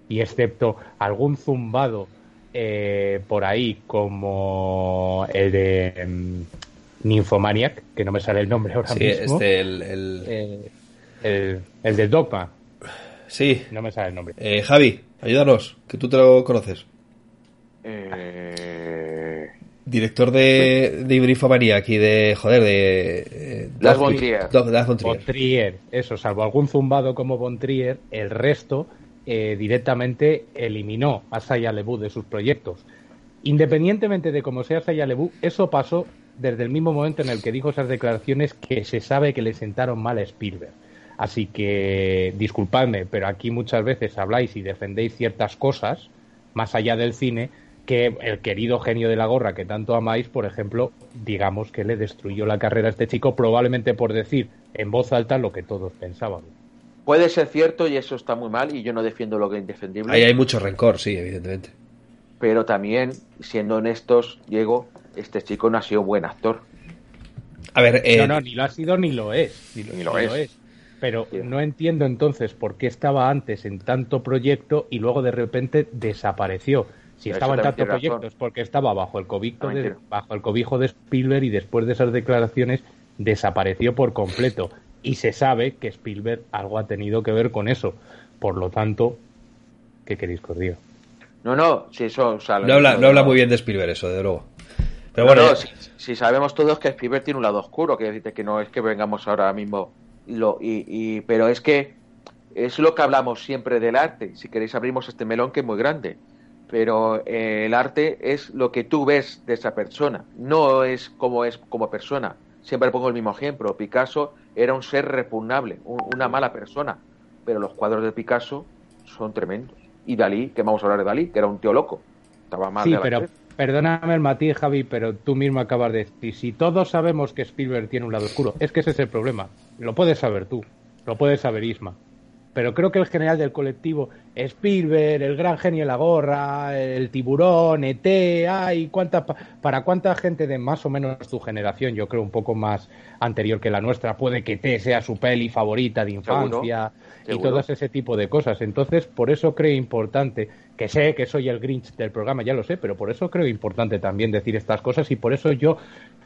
Y excepto algún zumbado eh, por ahí, como el de mm, Nymphomaniac, que no me sale el nombre ahora Sí, mismo, este, el... el- eh, el, el de Dogma, Sí, no me sale el nombre. Eh, Javi, ayúdanos, que tú te lo conoces. Eh, Director de, de Ibrifomanía aquí de, joder, de... Eh, Lars Dog- von Trier. Dog- Lars von Trier. Von Trier, eso, salvo algún zumbado como Von Trier, el resto eh, directamente eliminó a Saya Lebu de sus proyectos. Independientemente de cómo sea Saya Lebu, eso pasó desde el mismo momento en el que dijo esas declaraciones que se sabe que le sentaron mal a Spielberg. Así que disculpadme, pero aquí muchas veces habláis y defendéis ciertas cosas, más allá del cine, que el querido genio de la gorra que tanto amáis, por ejemplo, digamos que le destruyó la carrera a este chico, probablemente por decir en voz alta lo que todos pensábamos. puede ser cierto y eso está muy mal y yo no defiendo lo que es indefendible. Ahí hay mucho rencor, sí, evidentemente. Pero también, siendo honestos, Diego, este chico no ha sido buen actor. A ver, eh, no, no, ni lo ha sido ni lo es. Ni lo, Ni lo es. Pero Sí. no entiendo entonces por qué estaba antes en tanto proyecto y luego de repente desapareció. Si estaba en tanto tiene razón. proyecto es porque estaba bajo el, cobijo de, bajo el cobijo de Spielberg y después de esas declaraciones desapareció por completo. Y se sabe que Spielberg algo ha tenido que ver con eso. Por lo tanto, ¿qué queréis que os diga? No, no, si eso... o sea, lo- no, habla, no habla muy bien de Spielberg eso, desde luego. Pero No, bueno, no, si, si sabemos todos que Spielberg tiene un lado oscuro, que decirte que no es que vengamos ahora mismo... Lo, y, y- pero es que es lo que hablamos siempre del arte. Si queréis abrimos este melón que es muy grande. Pero eh, el arte es lo que tú ves de esa persona, no es como es como persona. Siempre pongo el mismo ejemplo. Picasso era un ser repugnable, un- una mala persona. Pero los cuadros de Picasso son tremendos. Y Dalí, que vamos a hablar de Dalí, que era un tío loco. Estaba mal Sí, de la pero cabeza. Perdóname el matiz, Javi, pero tú mismo acabas de decir, si todos sabemos que Spielberg tiene un lado oscuro, es que ese es el problema. Lo puedes saber tú, lo puedes saber Isma. Pero creo que el general del colectivo, Spielberg, el gran genio de la gorra, el tiburón, ET, ay, cuánta, pa- para cuánta gente de más o menos tu generación, yo creo un poco más anterior que la nuestra, puede que ET sea su peli favorita de infancia y seguro. todas ese tipo de cosas. Entonces, por eso creo importante, que sé que soy el Grinch del programa, ya lo sé, pero por eso creo importante también decir estas cosas y por eso yo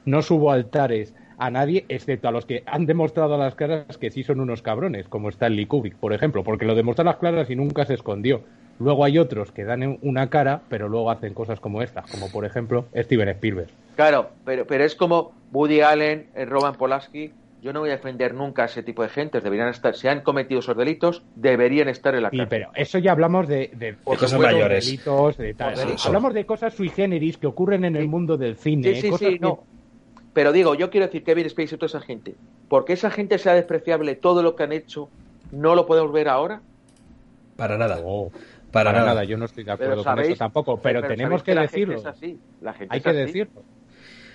no subo altares a nadie, excepto a los que han demostrado a las claras que sí son unos cabrones, como Stanley Kubrick, por ejemplo, porque lo demostró a las claras y nunca se escondió. Luego hay otros que dan en una cara, pero luego hacen cosas como estas, como por ejemplo Steven Spielberg. Claro, pero, pero es como Woody Allen, eh, Roman Polanski. Yo no voy a defender nunca a ese tipo de gente. Deberían estar, si han cometido esos delitos, deberían estar en la Sí, cárcel. pero eso ya hablamos de, de, Por cosas supuesto, mayores. delitos, de tal. Sí. Hablamos de cosas sui generis que ocurren en el Sí. mundo del cine. Sí, sí, cosas sí, que- no. Pero digo, yo quiero decir Kevin Spacey y toda esa gente. Porque esa gente sea despreciable, todo lo que han hecho, no lo podemos ver ahora. para nada. No, para, para, nada. nada. yo no estoy de Pero acuerdo con sabéis- eso tampoco, pero, tenemos que la gente decirlo. es así, la gente Hay es que así. decirlo.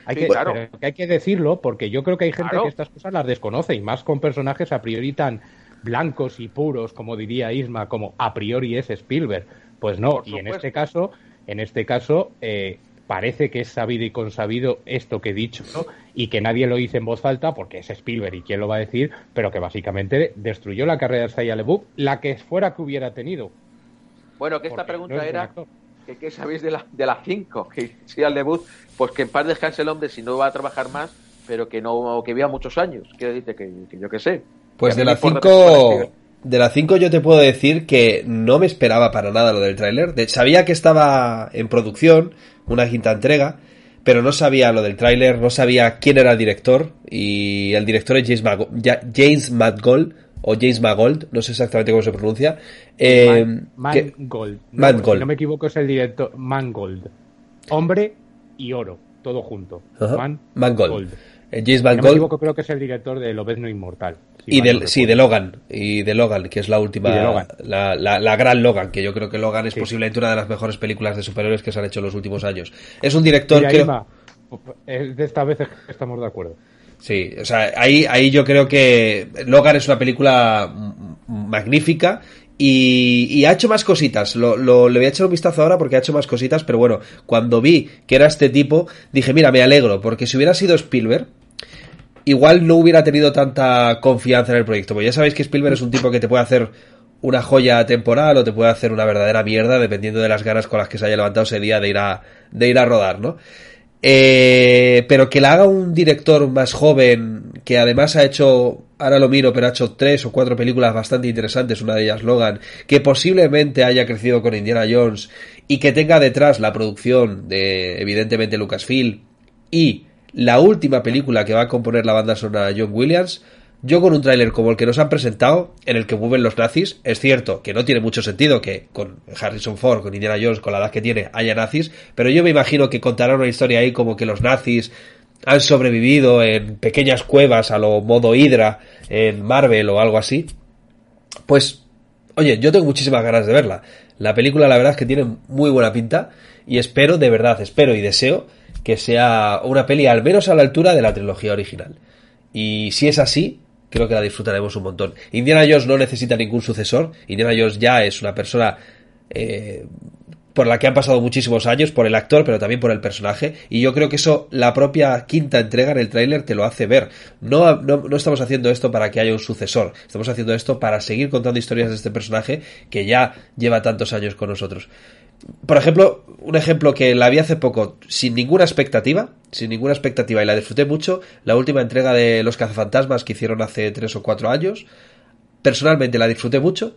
Hay, Sí, que, claro. que hay que decirlo porque yo creo que hay gente Claro. que estas cosas las desconoce y más con personajes a priori tan, blancos y puros, como diría Isma, como a priori es Spielberg. Pues no, y en este caso, en este caso, eh, parece que es sabido y consabido esto que he dicho y que nadie lo dice en voz alta porque es Spielberg y quién lo va a decir, pero que básicamente destruyó la carrera de Shia LaBeouf, la que fuera que hubiera tenido. Bueno, que esta pregunta era que qué sabéis de la de las 5, que Shia LaBeouf, pues que en paz descanse el hombre si no va a trabajar más, pero que no que viva muchos años, quiero decirte que, que yo qué sé. Pues de las 5 de las 5 yo te puedo decir que no me esperaba para nada lo del tráiler. Sabía que estaba en producción, una quinta entrega, pero no sabía lo del tráiler, no sabía quién era el director y el director es James, Mag James o James Magold, no sé exactamente cómo se pronuncia. Eh, Mangold. No, no me equivoco es el director Mangold. Hombre y oro, todo junto. Mangold. Eh, James Mangold. No me equivoco, creo que es el director de Lobezno Inmortal y de, sí, de Logan. Y de Logan, que es la última. La, la, gran Logan, que yo creo que Logan es posiblemente una de las mejores películas de superhéroes que se han hecho en los últimos años. Es un director que. de esta vez estamos de acuerdo. Sí, o sea, ahí, ahí yo creo que Logan es una película magnífica y, ha hecho más cositas. Lo, lo, le voy a echar un vistazo ahora porque ha hecho más cositas, pero bueno, cuando vi que era este tipo, dije, mira, me alegro, porque si hubiera sido Spielberg, igual no hubiera tenido tanta confianza en el proyecto. Porque ya sabéis que Spielberg es un tipo que te puede hacer una joya temporal o te puede hacer una verdadera mierda dependiendo de las ganas con las que se haya levantado ese día de ir a, de ir a rodar, ¿no? Eh, pero que la haga un director más joven, que además ha hecho, ahora lo miro, pero ha hecho tres o cuatro películas bastante interesantes, una de ellas Logan, que posiblemente haya crecido con Indiana Jones y que tenga detrás la producción de, evidentemente, Lucasfilm y la última película que va a componer la banda sonora John Williams, yo con un tráiler como el que nos han presentado, en el que mueven los nazis, es cierto que no tiene mucho sentido que con Harrison Ford, con Indiana Jones, con la edad que tiene, haya nazis, pero yo me imagino que contará una historia ahí como que los nazis han sobrevivido en pequeñas cuevas a lo modo Hydra en Marvel o algo así. Pues, oye, yo tengo muchísimas ganas de verla. La película la verdad es que tiene muy buena pinta y espero, de verdad, espero y deseo que sea una peli al menos a la altura de la trilogía original. Y si es así, creo que la disfrutaremos un montón. Indiana Jones no necesita ningún sucesor. Indiana Jones ya es una persona eh, por la que han pasado muchísimos años, por el actor, pero también por el personaje. Y yo creo que eso, la propia quinta entrega en el tráiler te lo hace ver. No, no, no, estamos haciendo esto para que haya un sucesor. Estamos haciendo esto para seguir contando historias de este personaje que ya lleva tantos años con nosotros por ejemplo, un ejemplo que la vi hace poco sin ninguna expectativa, sin ninguna expectativa y la disfruté mucho, la última entrega de Los cazafantasmas que hicieron hace tres o cuatro años, personalmente la disfruté mucho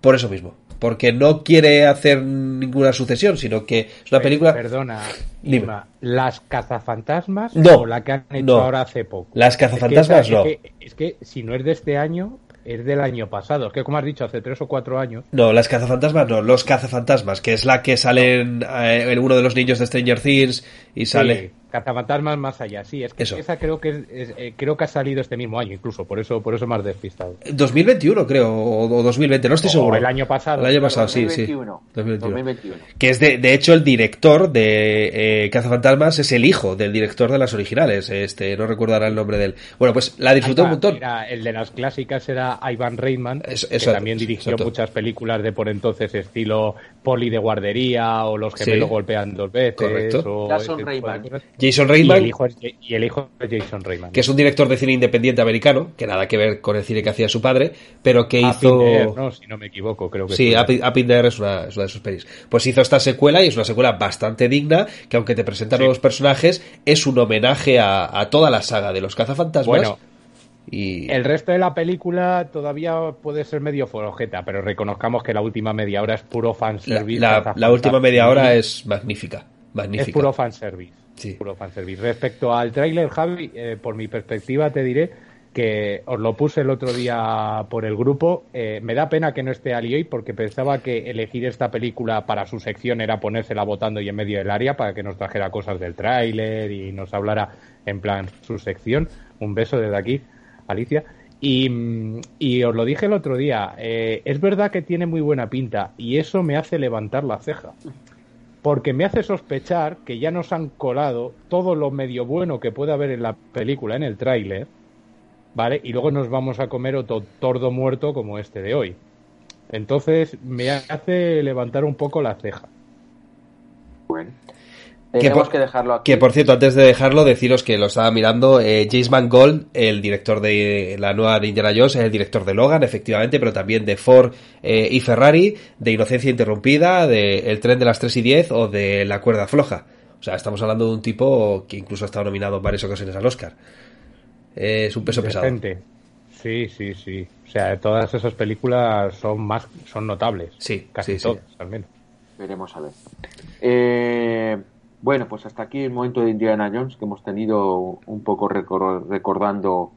por eso mismo, porque no quiere hacer ninguna sucesión, sino que es una película... Perdona, Lima, ¿las cazafantasmas no, o la que han hecho ahora hace poco? Las cazafantasmas no. es que si no es de este año, es del año pasado. Es que, como has dicho, hace tres o cuatro años. No, las cazafantasmas no, los cazafantasmas, que es la que sale en, eh, uno de los niños de Stranger Things y sale. Cazafantasmas más allá, sí, es que esa creo que eh, creo que ha salido este mismo año, incluso, por eso por eso más despistado. 2021 creo, o, 2020, no estoy seguro. el año pasado. El año pasado, sí, sí. 2021. Que es de, de hecho el director de eh, Cazafantasmas es el hijo del director de las originales, este, no recuerdo el nombre de él. Bueno, pues la disfrutó un montón. el de las clásicas era Ivan Reitman, que también dirigió muchas películas de por entonces estilo Poli de guardería o Los gemelos golpean dos veces. Correcto. Jason Reitman. Jason Reitman. Y el, hijo, y el hijo de Jason Reitman. Que es un director de cine independiente americano, que nada que ver con el cine que hacía su padre, pero que hizo. no, si no me equivoco, creo que sí. In es una, de sus pelis. Pues hizo esta secuela y es una secuela bastante digna, que aunque te presenta nuevos personajes, es un homenaje a, toda la saga de los cazafantasmas. Bueno, y... El resto de la película todavía puede ser medio forojeta, pero reconozcamos que la última media hora es puro fanservice. La, la última media hora es magnífica. Magnífica. Es puro fanservice. Sí. Puro fanservice. Respecto al tráiler, Javi, eh, por mi perspectiva te diré que os lo puse el otro día por el grupo. Eh, me da pena que no esté Ali hoy porque pensaba que elegir esta película para su sección era ponérsela votando y en medio del área para que nos trajera cosas del tráiler y nos hablara en plan su sección. Un beso desde aquí, Alicia. Y, os lo dije el otro día, eh, es verdad que tiene muy buena pinta y eso me hace levantar la ceja porque me hace sospechar que ya nos han colado todo lo medio bueno que puede haber en la película, en el tráiler, ¿vale? Y luego nos vamos a comer otro tordo muerto como este de hoy. Entonces me hace levantar un poco la ceja. Bueno. Que Tenemos por, que dejarlo aquí. que por cierto, antes de dejarlo, deciros que lo estaba mirando. Eh, James Mangold, el director de la nueva de Indiana Jones, es el director de Logan, efectivamente, pero también de Ford eh, y Ferrari, de Inocencia Interrumpida, de El tren de las 3 y 10 o de La cuerda floja. O sea, estamos hablando de un tipo que incluso ha estado nominado en varias ocasiones al Oscar. Eh, es un peso pesado. Sí, sí, sí. O sea, todas esas películas son más, son notables. Sí, casi sí, sí. todas, al menos. Veremos a ver. Eh, bueno, pues hasta aquí el momento de Indiana Jones que hemos tenido un poco recor- recordando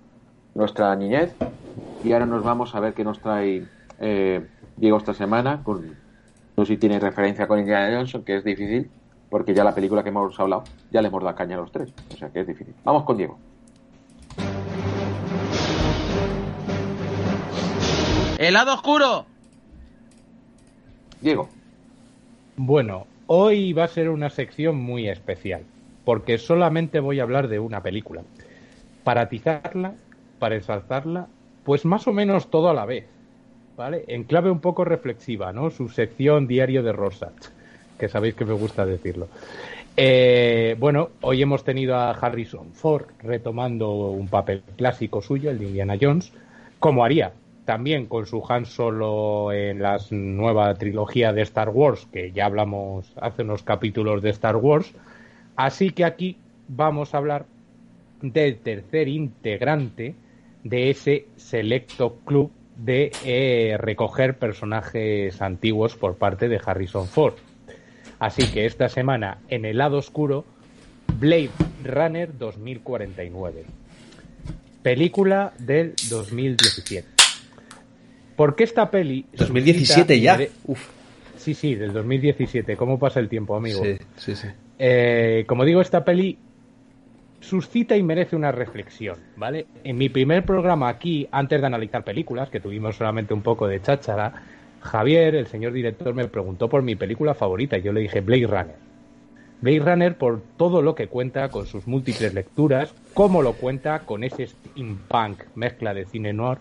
nuestra niñez. Y ahora nos vamos a ver qué nos trae eh, Diego esta semana. Con, no sé si tiene referencia con Indiana Jones, que es difícil, porque ya la película que hemos hablado ya le hemos dado caña a los tres. O sea que es difícil. Vamos con Diego. ¡El lado oscuro! Diego. Bueno, hoy va a ser una sección muy especial, porque solamente voy a hablar de una película. Para atizarla, para ensalzarla, pues más o menos todo a la vez, ¿vale? En clave un poco reflexiva, ¿no? Su sección diario de Rorschach, que sabéis que me gusta decirlo. Eh, bueno, hoy hemos tenido a Harrison Ford retomando un papel clásico suyo, el de Indiana Jones, como haría también con su Han Solo en la nueva trilogía de Star Wars, que ya hablamos hace unos capítulos de Star Wars. Así que aquí vamos a hablar del tercer integrante de ese selecto club de eh, recoger personajes antiguos por parte de Harrison Ford. Así que esta semana, en el lado oscuro, Blade Runner 2049. Película del 2017. ¿Por qué esta peli? 2017 ya. Uf. Sí, sí, del 2017. ¿Cómo pasa el tiempo, amigo? Sí, sí, sí. Eh, como digo, esta peli suscita y merece una reflexión, ¿vale? En mi primer programa aquí, antes de analizar películas, que tuvimos solamente un poco de cháchara, Javier, el señor director, me preguntó por mi película favorita y yo le dije Blade Runner. Blade Runner por todo lo que cuenta con sus múltiples lecturas, cómo lo cuenta con ese steampunk mezcla de cine noir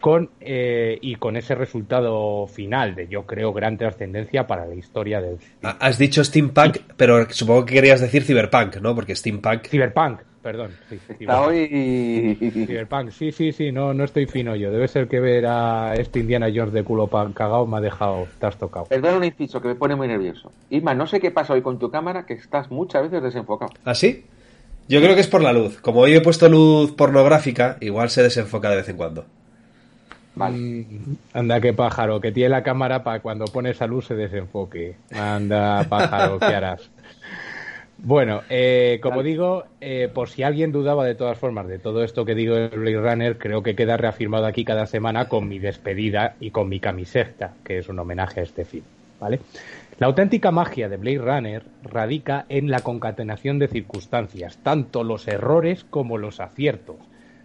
con eh, y con ese resultado final de yo creo gran trascendencia para la historia del. Ha- Has dicho steampunk, pero supongo que querías decir cyberpunk, ¿no? Porque steampunk... Cyberpunk, perdón. sí, Está Cyberpunk. hoy. Cyberpunk, sí, sí, sí, no, no estoy fino yo. Debe ser que ver a este Indiana Jones de culo pan cagado me ha dejado, te has tocado. Perdón un inciso que me pone muy nervioso. Isma, no sé qué pasa hoy con tu cámara, que estás muchas veces desenfocado. ¿Ah, sí? Yo creo que es por la luz. Como hoy he puesto luz pornográfica, igual se desenfoca de vez en cuando. Vale. Anda, qué pájaro, que tiene la cámara para cuando pones a luz se desenfoque. Anda, pájaro, ¿qué harás? Bueno, eh, como digo, eh, por si alguien dudaba de todas formas de todo esto que digo de Blade Runner, creo que queda reafirmado aquí cada semana con mi despedida y con mi camiseta, que es un homenaje a este film, ¿vale? La auténtica magia de Blade Runner radica en la concatenación de circunstancias, tanto los errores como los aciertos,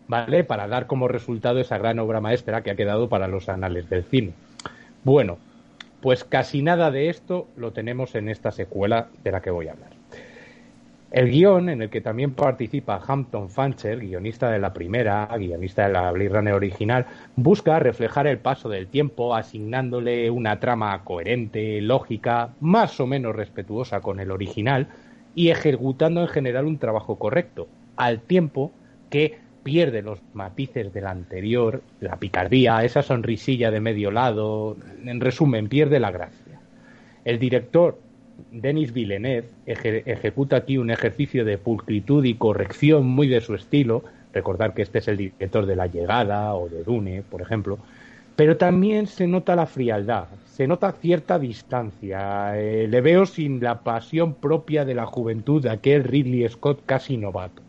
¿vale? Para dar como resultado esa gran obra maestra que ha quedado para los anales del cine. Bueno, pues casi nada de esto lo tenemos en esta secuela de la que voy a hablar. El guion, en el que también participa Hampton Fancher, guionista de la primera, guionista de la Blade Runner original, busca reflejar el paso del tiempo asignándole una trama coherente, lógica, más o menos respetuosa con el original y ejecutando en general un trabajo correcto, al tiempo que pierde los matices del anterior, la picardía, esa sonrisilla de medio lado, en resumen, pierde la gracia. El director Denis Villeneuve eje- ejecuta aquí un ejercicio de pulcritud y corrección muy de su estilo. Recordar que este es el director de La Llegada o de Dune, por ejemplo. Pero también se nota la frialdad, se nota cierta distancia. Eh, le veo sin la pasión propia de la juventud de aquel Ridley Scott casi novato.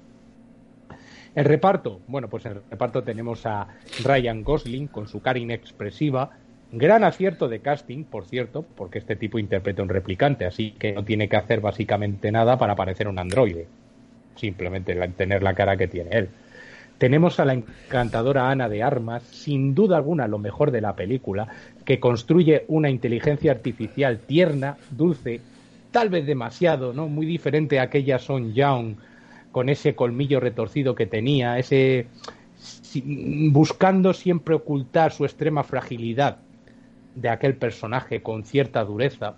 El reparto, bueno, pues en el reparto tenemos a Ryan Gosling con su cara inexpresiva, gran acierto de casting, por cierto, porque este tipo interpreta un replicante, así que no tiene que hacer básicamente nada para parecer un androide, simplemente tener la cara que tiene él. Tenemos a la encantadora Ana de Armas, sin duda alguna lo mejor de la película, que construye una inteligencia artificial tierna, dulce, tal vez demasiado, ¿no? Muy diferente a aquella Son Young con ese colmillo retorcido que tenía, ese buscando siempre ocultar su extrema fragilidad de aquel personaje con cierta dureza.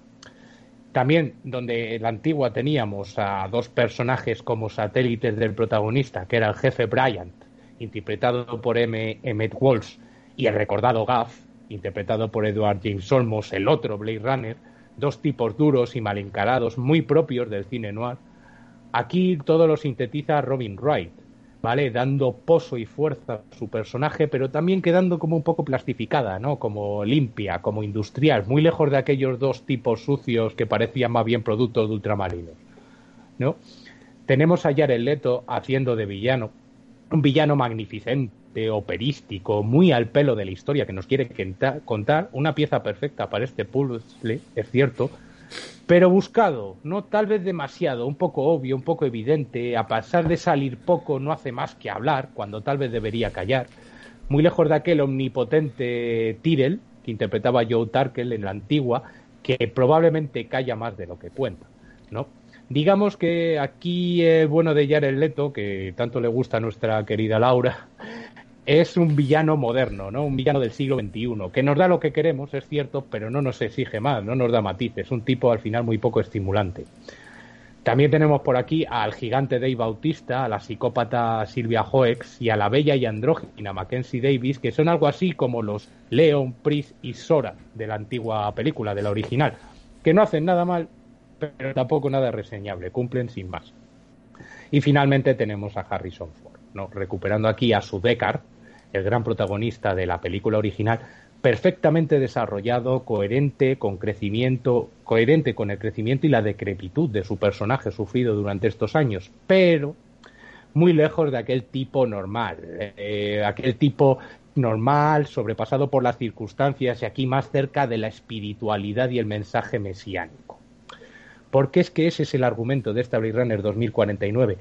También donde en la antigua teníamos a dos personajes como satélites del protagonista, que era el jefe Bryant, interpretado por M. Emmett Walsh, y el recordado Gaff, interpretado por Edward James Olmos, el otro Blade Runner, dos tipos duros y mal encarados, muy propios del cine noir. Aquí todo lo sintetiza Robin Wright, ¿vale? Dando pozo y fuerza a su personaje, pero también quedando como un poco plastificada, ¿no? Como limpia, como industrial, muy lejos de aquellos dos tipos sucios que parecían más bien productos de ultramarinos, ¿no? Tenemos a Jared Leto haciendo de villano, un villano magnificente, operístico, muy al pelo de la historia que nos quiere contar, una pieza perfecta para este puzzle, es cierto, pero buscado, no tal vez demasiado, un poco obvio, un poco evidente, a pesar de salir poco no hace más que hablar, cuando tal vez debería callar, muy lejos de aquel omnipotente Tyrell, que interpretaba Joe Tarkel en la antigua, que probablemente calla más de lo que cuenta, ¿no? Digamos que aquí el bueno de Jared Leto, que tanto le gusta a nuestra querida Laura, es un villano moderno, ¿no? Un villano del siglo XXI, que nos da lo que queremos, es cierto, pero no nos exige más, no nos da matices, un tipo al final muy poco estimulante. También tenemos por aquí al gigante Dave Bautista, a la psicópata Silvia Hoex y a la bella y andrógina Mackenzie Davis, que son algo así como los Leon, Pris y Sora de la antigua película, de la original, que no hacen nada mal, pero tampoco nada reseñable, cumplen sin más. Y finalmente tenemos a Harrison Ford, ¿no? recuperando aquí a su Deckard, el gran protagonista de la película original, perfectamente desarrollado, coherente con crecimiento, coherente con el crecimiento y la decrepitud de su personaje sufrido durante estos años, pero muy lejos de aquel tipo normal, eh, aquel tipo normal, sobrepasado por las circunstancias y aquí más cerca de la espiritualidad y el mensaje mesiánico. Porque es que ese es el argumento de esta Blade Runner 2049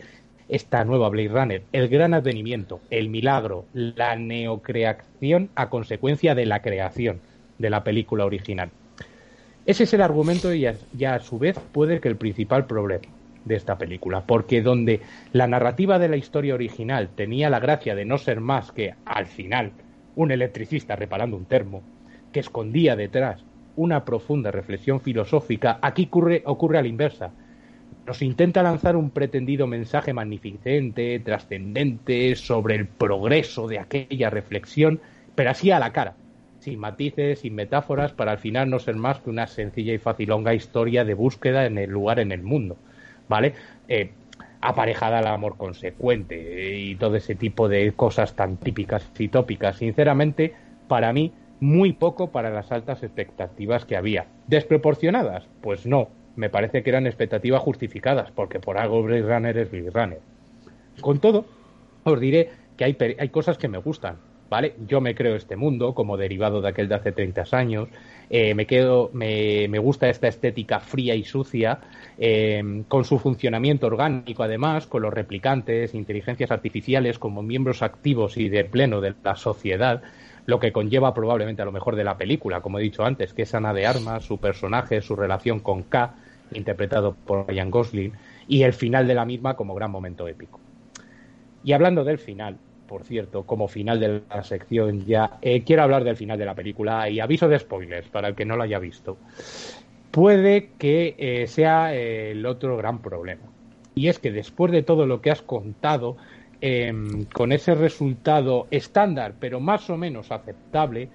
esta nueva Blade Runner, el gran advenimiento, el milagro, la neocreación a consecuencia de la creación de la película original. Ese es el argumento y ya a su vez puede que el principal problema de esta película, porque donde la narrativa de la historia original tenía la gracia de no ser más que, al final, un electricista reparando un termo, que escondía detrás una profunda reflexión filosófica, aquí ocurre, ocurre a la inversa nos intenta lanzar un pretendido mensaje magnificente, trascendente, sobre el progreso de aquella reflexión, pero así a la cara, sin matices, sin metáforas, para al final no ser más que una sencilla y facilonga historia de búsqueda en el lugar en el mundo, ¿vale? Eh, aparejada al amor consecuente y todo ese tipo de cosas tan típicas y tópicas. Sinceramente, para mí, muy poco para las altas expectativas que había. ¿Desproporcionadas? Pues no, me parece que eran expectativas justificadas, porque por algo Blade Runner es Blade Runner. Con todo, os diré que hay, hay cosas que me gustan, ¿vale? Yo me creo este mundo como derivado de aquel de hace 30 años, eh, me, quedo, me, me, gusta esta estética fría y sucia, eh, con su funcionamiento orgánico además, con los replicantes, inteligencias artificiales como miembros activos y de pleno de la sociedad, lo que conlleva probablemente a lo mejor de la película, como he dicho antes, que es Ana de Armas, su personaje, su relación con K, interpretado por Ryan Gosling, y el final de la misma como gran momento épico. Y hablando del final, por cierto, como final de la sección ya, eh, quiero hablar del final de la película y aviso de spoilers para el que no lo haya visto. Puede que eh, sea eh, el otro gran problema. Y es que después de todo lo que has contado, em, con ese resultado estándar, pero más o menos aceptable,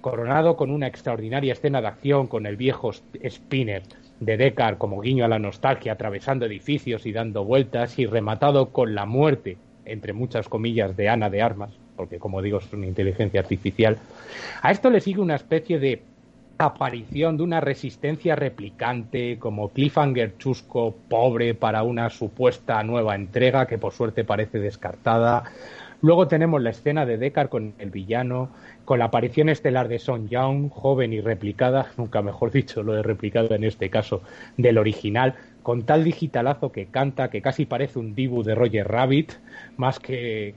coronado con una extraordinaria escena de acción con el viejo Spinner, de Deckard como guiño a la nostalgia, atravesando edificios y dando vueltas, y rematado con la muerte, entre muchas comillas, de Ana de Armas, porque como digo es una inteligencia artificial, a esto le sigue una especie de aparición de una resistencia replicante como cliffhanger chusco pobre para una supuesta nueva entrega que por suerte parece descartada. Luego tenemos la escena de Deckard con el villano, con la aparición estelar de Son Young, joven y replicada, nunca mejor dicho lo de replicado en este caso, del original, con tal digitalazo que canta que casi parece un dibu de Roger Rabbit, más que,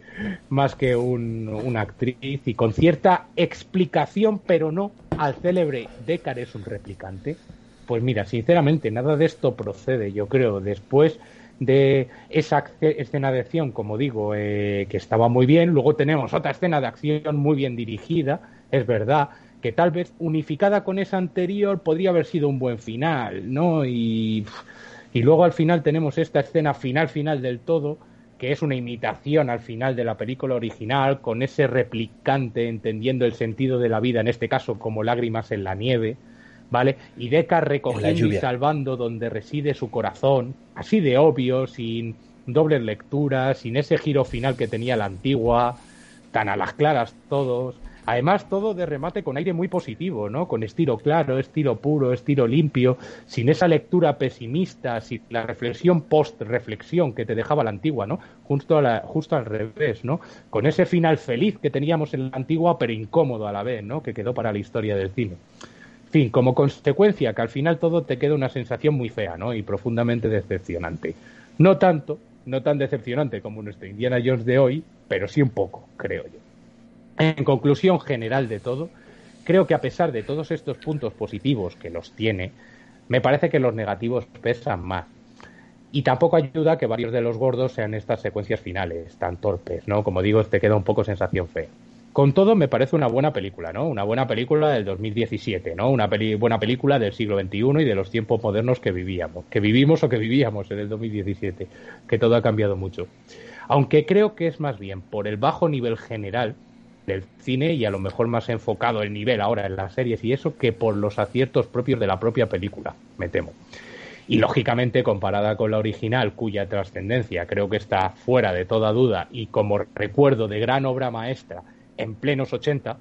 más que un, una actriz, y con cierta explicación, pero no al célebre Deckard es un replicante. Pues mira, sinceramente, nada de esto procede, yo creo. Después de esa escena de acción, como digo, eh, que estaba muy bien. Luego tenemos otra escena de acción muy bien dirigida, es verdad, que tal vez unificada con esa anterior podría haber sido un buen final, ¿no? Y, y luego al final tenemos esta escena final, final del todo, que es una imitación al final de la película original, con ese replicante entendiendo el sentido de la vida, en este caso como lágrimas en la nieve, ¿vale? Y Deca recogiendo y salvando donde reside su corazón, así de obvio, sin dobles lecturas, sin ese giro final que tenía la antigua, tan a las claras todos. Además, todo de remate con aire muy positivo, ¿no? Con estilo claro, estilo puro, estilo limpio, sin esa lectura pesimista, sin la reflexión post-reflexión que te dejaba la antigua, ¿no? Justo, a la, justo al revés, ¿no? Con ese final feliz que teníamos en la antigua, pero incómodo a la vez, ¿no? Que quedó para la historia del cine. Fin, como consecuencia, que al final todo te queda una sensación muy fea, ¿no? Y profundamente decepcionante. No tanto, no tan decepcionante como nuestro Indiana Jones de hoy, pero sí un poco, creo yo. En conclusión general de todo, creo que a pesar de todos estos puntos positivos que los tiene, me parece que los negativos pesan más. Y tampoco ayuda que varios de los gordos sean estas secuencias finales, tan torpes, ¿no? Como digo, te queda un poco sensación fea. Con todo, me parece una buena película, ¿no? Una buena película del 2017, ¿no? Una buena película del siglo XXI y de los tiempos modernos que vivíamos, que vivimos o que vivíamos en el 2017, que todo ha cambiado mucho. Aunque creo que es más bien por el bajo nivel general del cine y a lo mejor más enfocado el nivel ahora en las series y eso que por los aciertos propios de la propia película, me temo. Y lógicamente comparada con la original, cuya trascendencia creo que está fuera de toda duda y como recuerdo de gran obra maestra en plenos 80,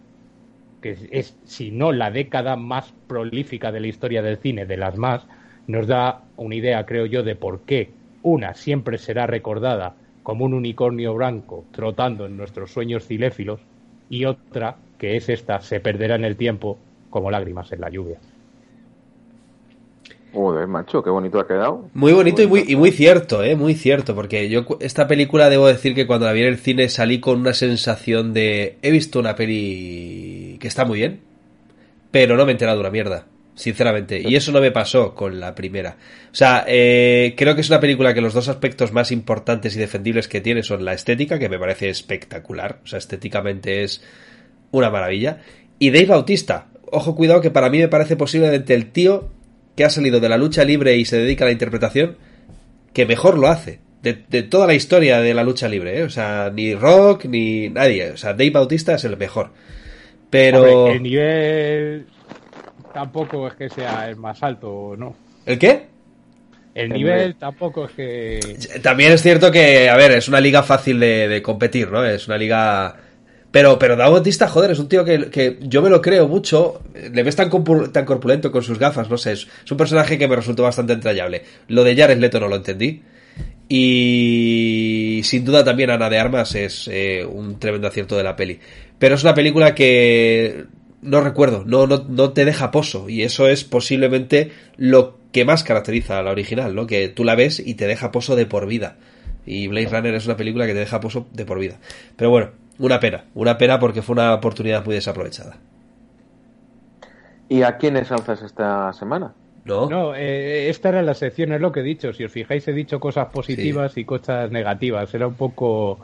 que es si no la década más prolífica de la historia del cine, de las más, nos da una idea, creo yo, de por qué una siempre será recordada como un unicornio blanco trotando en nuestros sueños ciléfilos y otra, que es esta, se perderá en el tiempo como lágrimas en la lluvia. Joder, macho, qué bonito ha quedado. Muy bonito y muy, y muy cierto, eh, muy cierto, porque yo esta película debo decir que cuando la vi en el cine salí con una sensación de he visto una peli que está muy bien, pero no me he enterado de una mierda, sinceramente, y eso no me pasó con la primera. O sea, eh, creo que es una película que los dos aspectos más importantes y defendibles que tiene son la estética, que me parece espectacular, o sea, estéticamente es una maravilla, y Dave Bautista, ojo cuidado que para mí me parece posiblemente el tío que ha salido de la lucha libre y se dedica a la interpretación, que mejor lo hace. De, toda la historia de la lucha libre, ¿eh? O sea, ni Rock, ni nadie. O sea, Dave Bautista es el mejor. Pero... el nivel tampoco es que sea el más alto, ¿no? ¿El qué? El nivel tampoco es que... También es cierto que, a ver, es una liga fácil de, de competir, ¿no? Es una liga pero, pero Dave Bautista, joder, es un tío que, que, yo me lo creo mucho. Le ves tan, tan corpulento con sus gafas, no sé. Es, un personaje que me resultó bastante entrañable. Lo de Jared Leto no lo entendí. Y sin duda también Ana de Armas es eh, un tremendo acierto de la peli. Pero es una película que no recuerdo, no, no, no te deja pozo. Y eso es posiblemente lo que más caracteriza a la original, ¿no? Que tú la ves y te deja pozo de por vida. Y Blade Runner es una película que te deja pozo de por vida. Pero bueno, una pena, una pena porque fue una oportunidad muy desaprovechada. ¿Y a quién ensalzas esta semana? No, no eh, esta era la sección, es lo que he dicho. Si os fijáis, he dicho cosas positivas y cosas negativas. Era un poco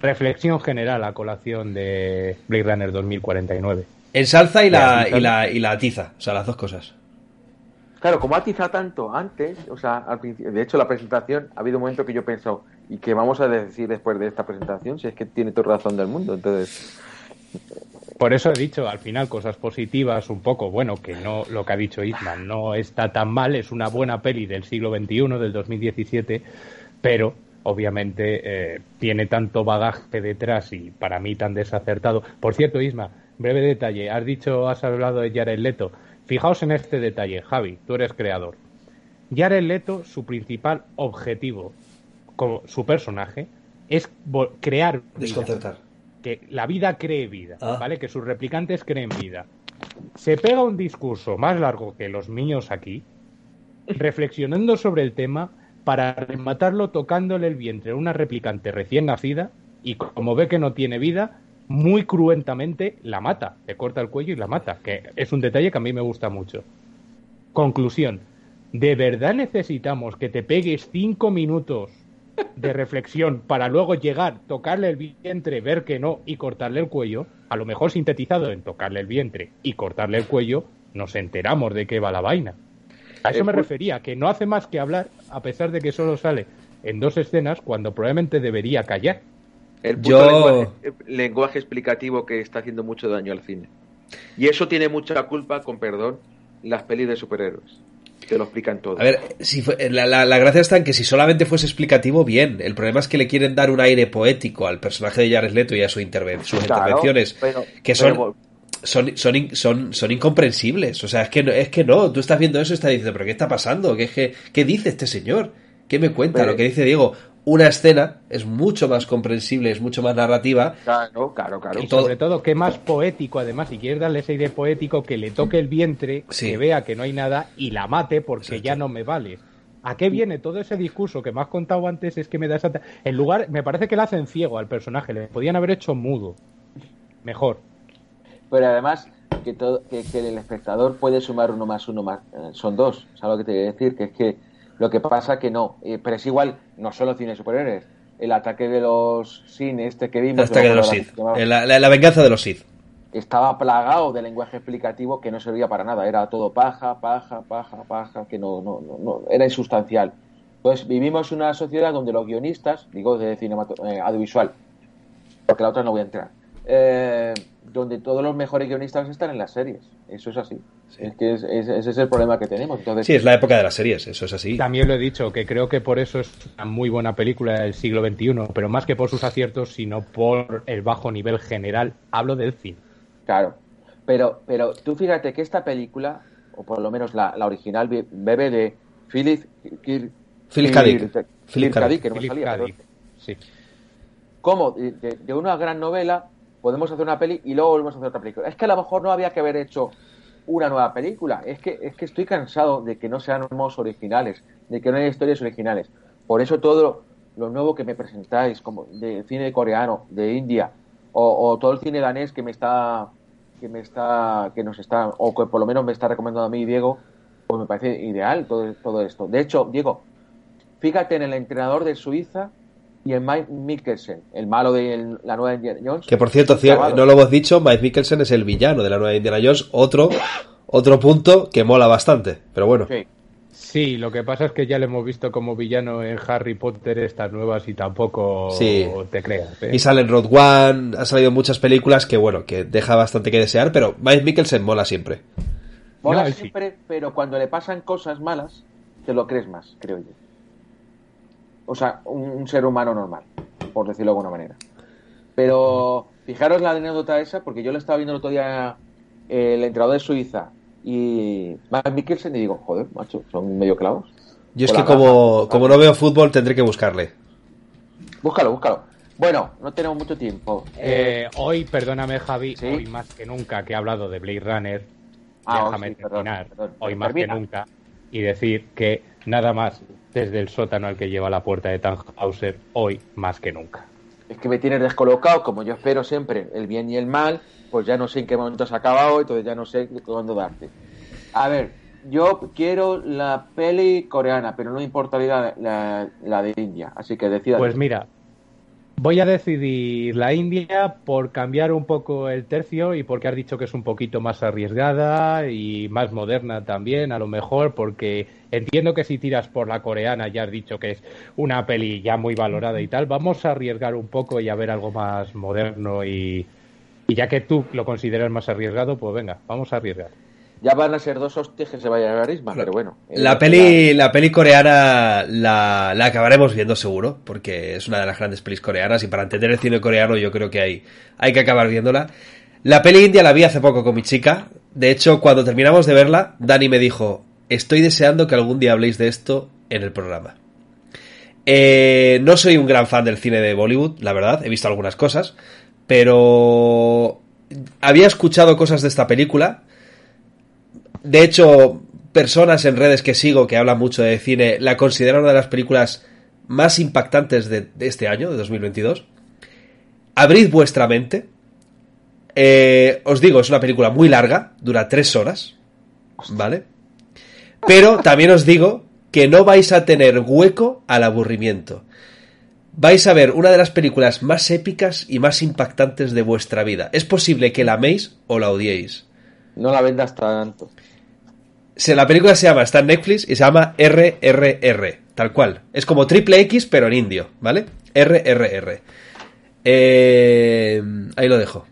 reflexión general a colación de Blade Runner 2049. Ensalza y la, y la, y la atiza, o sea, las dos cosas. Claro, como atiza tanto antes, o sea, al de hecho la presentación, ha habido un momento que yo he ¿y qué vamos a decir después de esta presentación? Si es que tiene toda razón del mundo, entonces... Por eso he dicho al final cosas positivas, un poco, bueno, que no lo que ha dicho Isman no está tan mal, es una buena peli del siglo XXI, del 2017, pero obviamente eh, tiene tanto bagaje detrás y para mí tan desacertado. Por cierto, Isma, breve detalle, has dicho, has hablado de Jared Leto. Fijaos en este detalle, Javi, tú eres creador. Jared Leto, su principal objetivo como su personaje es crear desconcertar que la vida cree vida, ah. ¿vale? Que sus replicantes creen vida. Se pega un discurso más largo que los niños aquí, reflexionando sobre el tema para rematarlo tocándole el vientre a una replicante recién nacida y como ve que no tiene vida, muy cruentamente la mata, le corta el cuello y la mata, que es un detalle que a mí me gusta mucho. Conclusión, ¿De verdad necesitamos que te pegues cinco minutos de reflexión para luego llegar, tocarle el vientre, ver que no y cortarle el cuello? A lo mejor sintetizado en tocarle el vientre y cortarle el cuello, nos enteramos de qué va la vaina. A eso me refería, que no hace más que hablar, a pesar de que solo sale en dos escenas, cuando probablemente debería callar. El puto lenguaje, explicativo que está haciendo mucho daño al cine. Y eso tiene mucha culpa, con perdón, las pelis de superhéroes. Te lo explican todo. A ver, si la, gracia está en que si solamente fuese explicativo, bien. El problema es que le quieren dar un aire poético al personaje de Jared Leto y a su sus intervenciones, que son, son, son, son, son, incomprensibles. O sea, es que, no, es que no, tú estás viendo eso y estás diciendo, pero ¿qué está pasando? ¿Qué, qué, dice este señor? ¿Qué me cuenta? Lo que dice Diego, una escena es mucho más comprensible, es mucho más narrativa. Claro, claro, claro. Y sobre todo, que más poético, además, si quieres darle ese aire poético, que le toque el vientre, que vea que no hay nada y la mate porque ya no me vale. ¿A qué viene todo ese discurso que me has contado antes? Es que me da esa... En lugar, me parece que le hacen ciego al personaje, le podían haber hecho mudo. Mejor. Pero además, que, todo, que, el espectador puede sumar uno más uno más. Eh, son dos, ¿sabes lo que te voy a decir? Que es que lo que pasa que no, eh, pero es igual, no solo cine superhéroes. El ataque de los Sin, este que vimos. El ataque de los Sith. La, venganza de los Sith. Estaba plagado de lenguaje explicativo que no servía para nada. Era todo paja, paja, paja, paja, que no, no, no, era insustancial. Pues vivimos una sociedad donde los guionistas, digo de cine eh, audiovisual, porque la otra no voy a entrar, eh, donde todos los mejores guionistas están en las series. Eso es así. Es que ese es el problema que tenemos. Entonces, sí, es la época de las series, eso es así. También lo he dicho, que creo que por eso es una muy buena película del siglo XXI, pero más que por sus aciertos, sino por el bajo nivel general. Hablo del cine. Claro, pero, pero tú fíjate que esta película, o por lo menos la, original, bebe de Philip Philip Philip Philip que no salía. Sí. ¿Cómo? de una gran novela podemos hacer una peli y luego volvemos a hacer otra película. Es que a lo mejor no había que haber hecho una nueva película. Es que, es que estoy cansado de que no seamos originales, de que no haya historias originales. Por eso todo lo nuevo que me presentáis, como de cine coreano, de India, o, todo el cine danés que me está que me está que nos está o que por lo menos me está recomendando a mí Diego pues me parece ideal todo, todo esto de hecho Diego fíjate en el entrenador de Suiza y en Mike Mikkelsen, el malo de la nueva Indiana Jones. Que por cierto, no lo hemos dicho, Mike Mikkelsen es el villano de la nueva Indiana Jones, otro, otro punto que mola bastante, pero bueno. Sí. lo que pasa es que ya le hemos visto como villano en Harry Potter estas nuevas y tampoco te creas. ¿eh? Y sale en Road One, ha salido muchas películas que bueno, que deja bastante que desear, pero Mike Mikkelsen mola siempre. Mola siempre, pero cuando le pasan cosas malas, te lo crees más, creo yo o sea, un, ser humano normal, por decirlo de alguna manera. Pero fijaros la anécdota esa, porque yo le estaba viendo el otro día eh, el entrenador de Suiza y Matt Mikkelsen y digo, joder, macho, son medio clavos. Yo es que como, como no veo fútbol tendré que buscarle. Búscalo, búscalo. Bueno, no tenemos mucho tiempo. Eh, hoy, perdóname Javi, hoy más que nunca que he hablado de Blade Runner, ah, déjame terminar, hoy más que nunca, y decir que nada más desde el sótano al que lleva la puerta de Tannhauser hoy más que nunca. Es que me tienes descolocado, como yo espero siempre, el bien y el mal, pues ya no sé en qué momento se ha acabado, entonces ya no sé cuándo darte. A ver, yo quiero la peli coreana, pero no importa la, la, de India, así que decida. Pues mira, Voy a decidir la India por cambiar un poco el tercio y porque has dicho que es un poquito más arriesgada y más moderna también, a lo mejor, porque entiendo que si tiras por la coreana ya has dicho que es una peli ya muy valorada y tal, vamos a arriesgar un poco y a ver algo más moderno y, y ya que tú lo consideras más arriesgado, pues venga, vamos a arriesgar. Ya van a ser dos hostias que se vayan a Arisma, pero bueno. La peli, la peli coreana la, la, acabaremos viendo seguro, porque es una de las grandes pelis coreanas y para entender el cine coreano yo creo que hay, hay que acabar viéndola. La peli india la vi hace poco con mi chica. De hecho, cuando terminamos de verla, Dani me dijo, estoy deseando que algún día habléis de esto en el programa. Eh, no soy un gran fan del cine de Bollywood, la verdad, he visto algunas cosas, pero había escuchado cosas de esta película de hecho, personas en redes que sigo que hablan mucho de cine la consideran una de las películas más impactantes de, este año, de 2022. Abrid vuestra mente. Eh, os digo, es una película muy larga, dura tres horas, ¿vale? Pero también os digo que no vais a tener hueco al aburrimiento. Vais a ver una de las películas más épicas y más impactantes de vuestra vida. Es posible que la améis o la odiéis. No la vendas tanto. Se- La película se llama, está en Netflix y se llama RRR, tal cual. Es como triple X pero en indio, ¿vale? RRR. Eh, ahí lo dejo.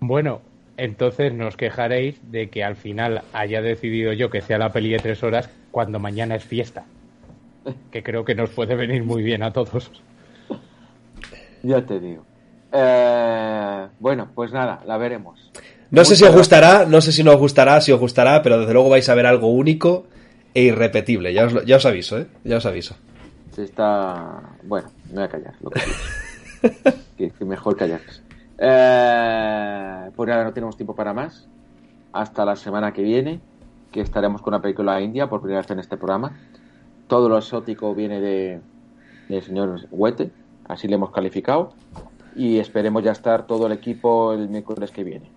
Bueno, entonces nos quejaréis de que al final haya decidido yo que sea la peli de tres horas cuando mañana es fiesta. Que creo que nos puede venir muy bien a todos. Ya te digo. Eh, bueno, pues nada, la veremos. No sé si os gustará, no sé si no os gustará, si os gustará, pero desde luego vais a ver algo único e irrepetible. Ya os, lo- ya os aviso, ¿eh? Ya os aviso. Se está. Bueno, me voy a callar. Lo que, que mejor callarse. Eh, pues nada, no tenemos tiempo para más. Hasta la semana que viene, que estaremos con una película india por primera vez en este programa. Todo lo exótico viene de del señor Huete, así le hemos calificado. Y esperemos ya estar todo el equipo el miércoles que viene.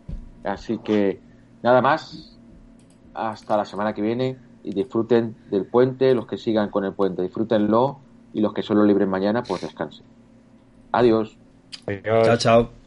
Así que nada más. Hasta la semana que viene y disfruten del puente, los que sigan con el puente, disfrútenlo y los que solo libren mañana, pues descansen. Adiós. Adiós. Chao, chao.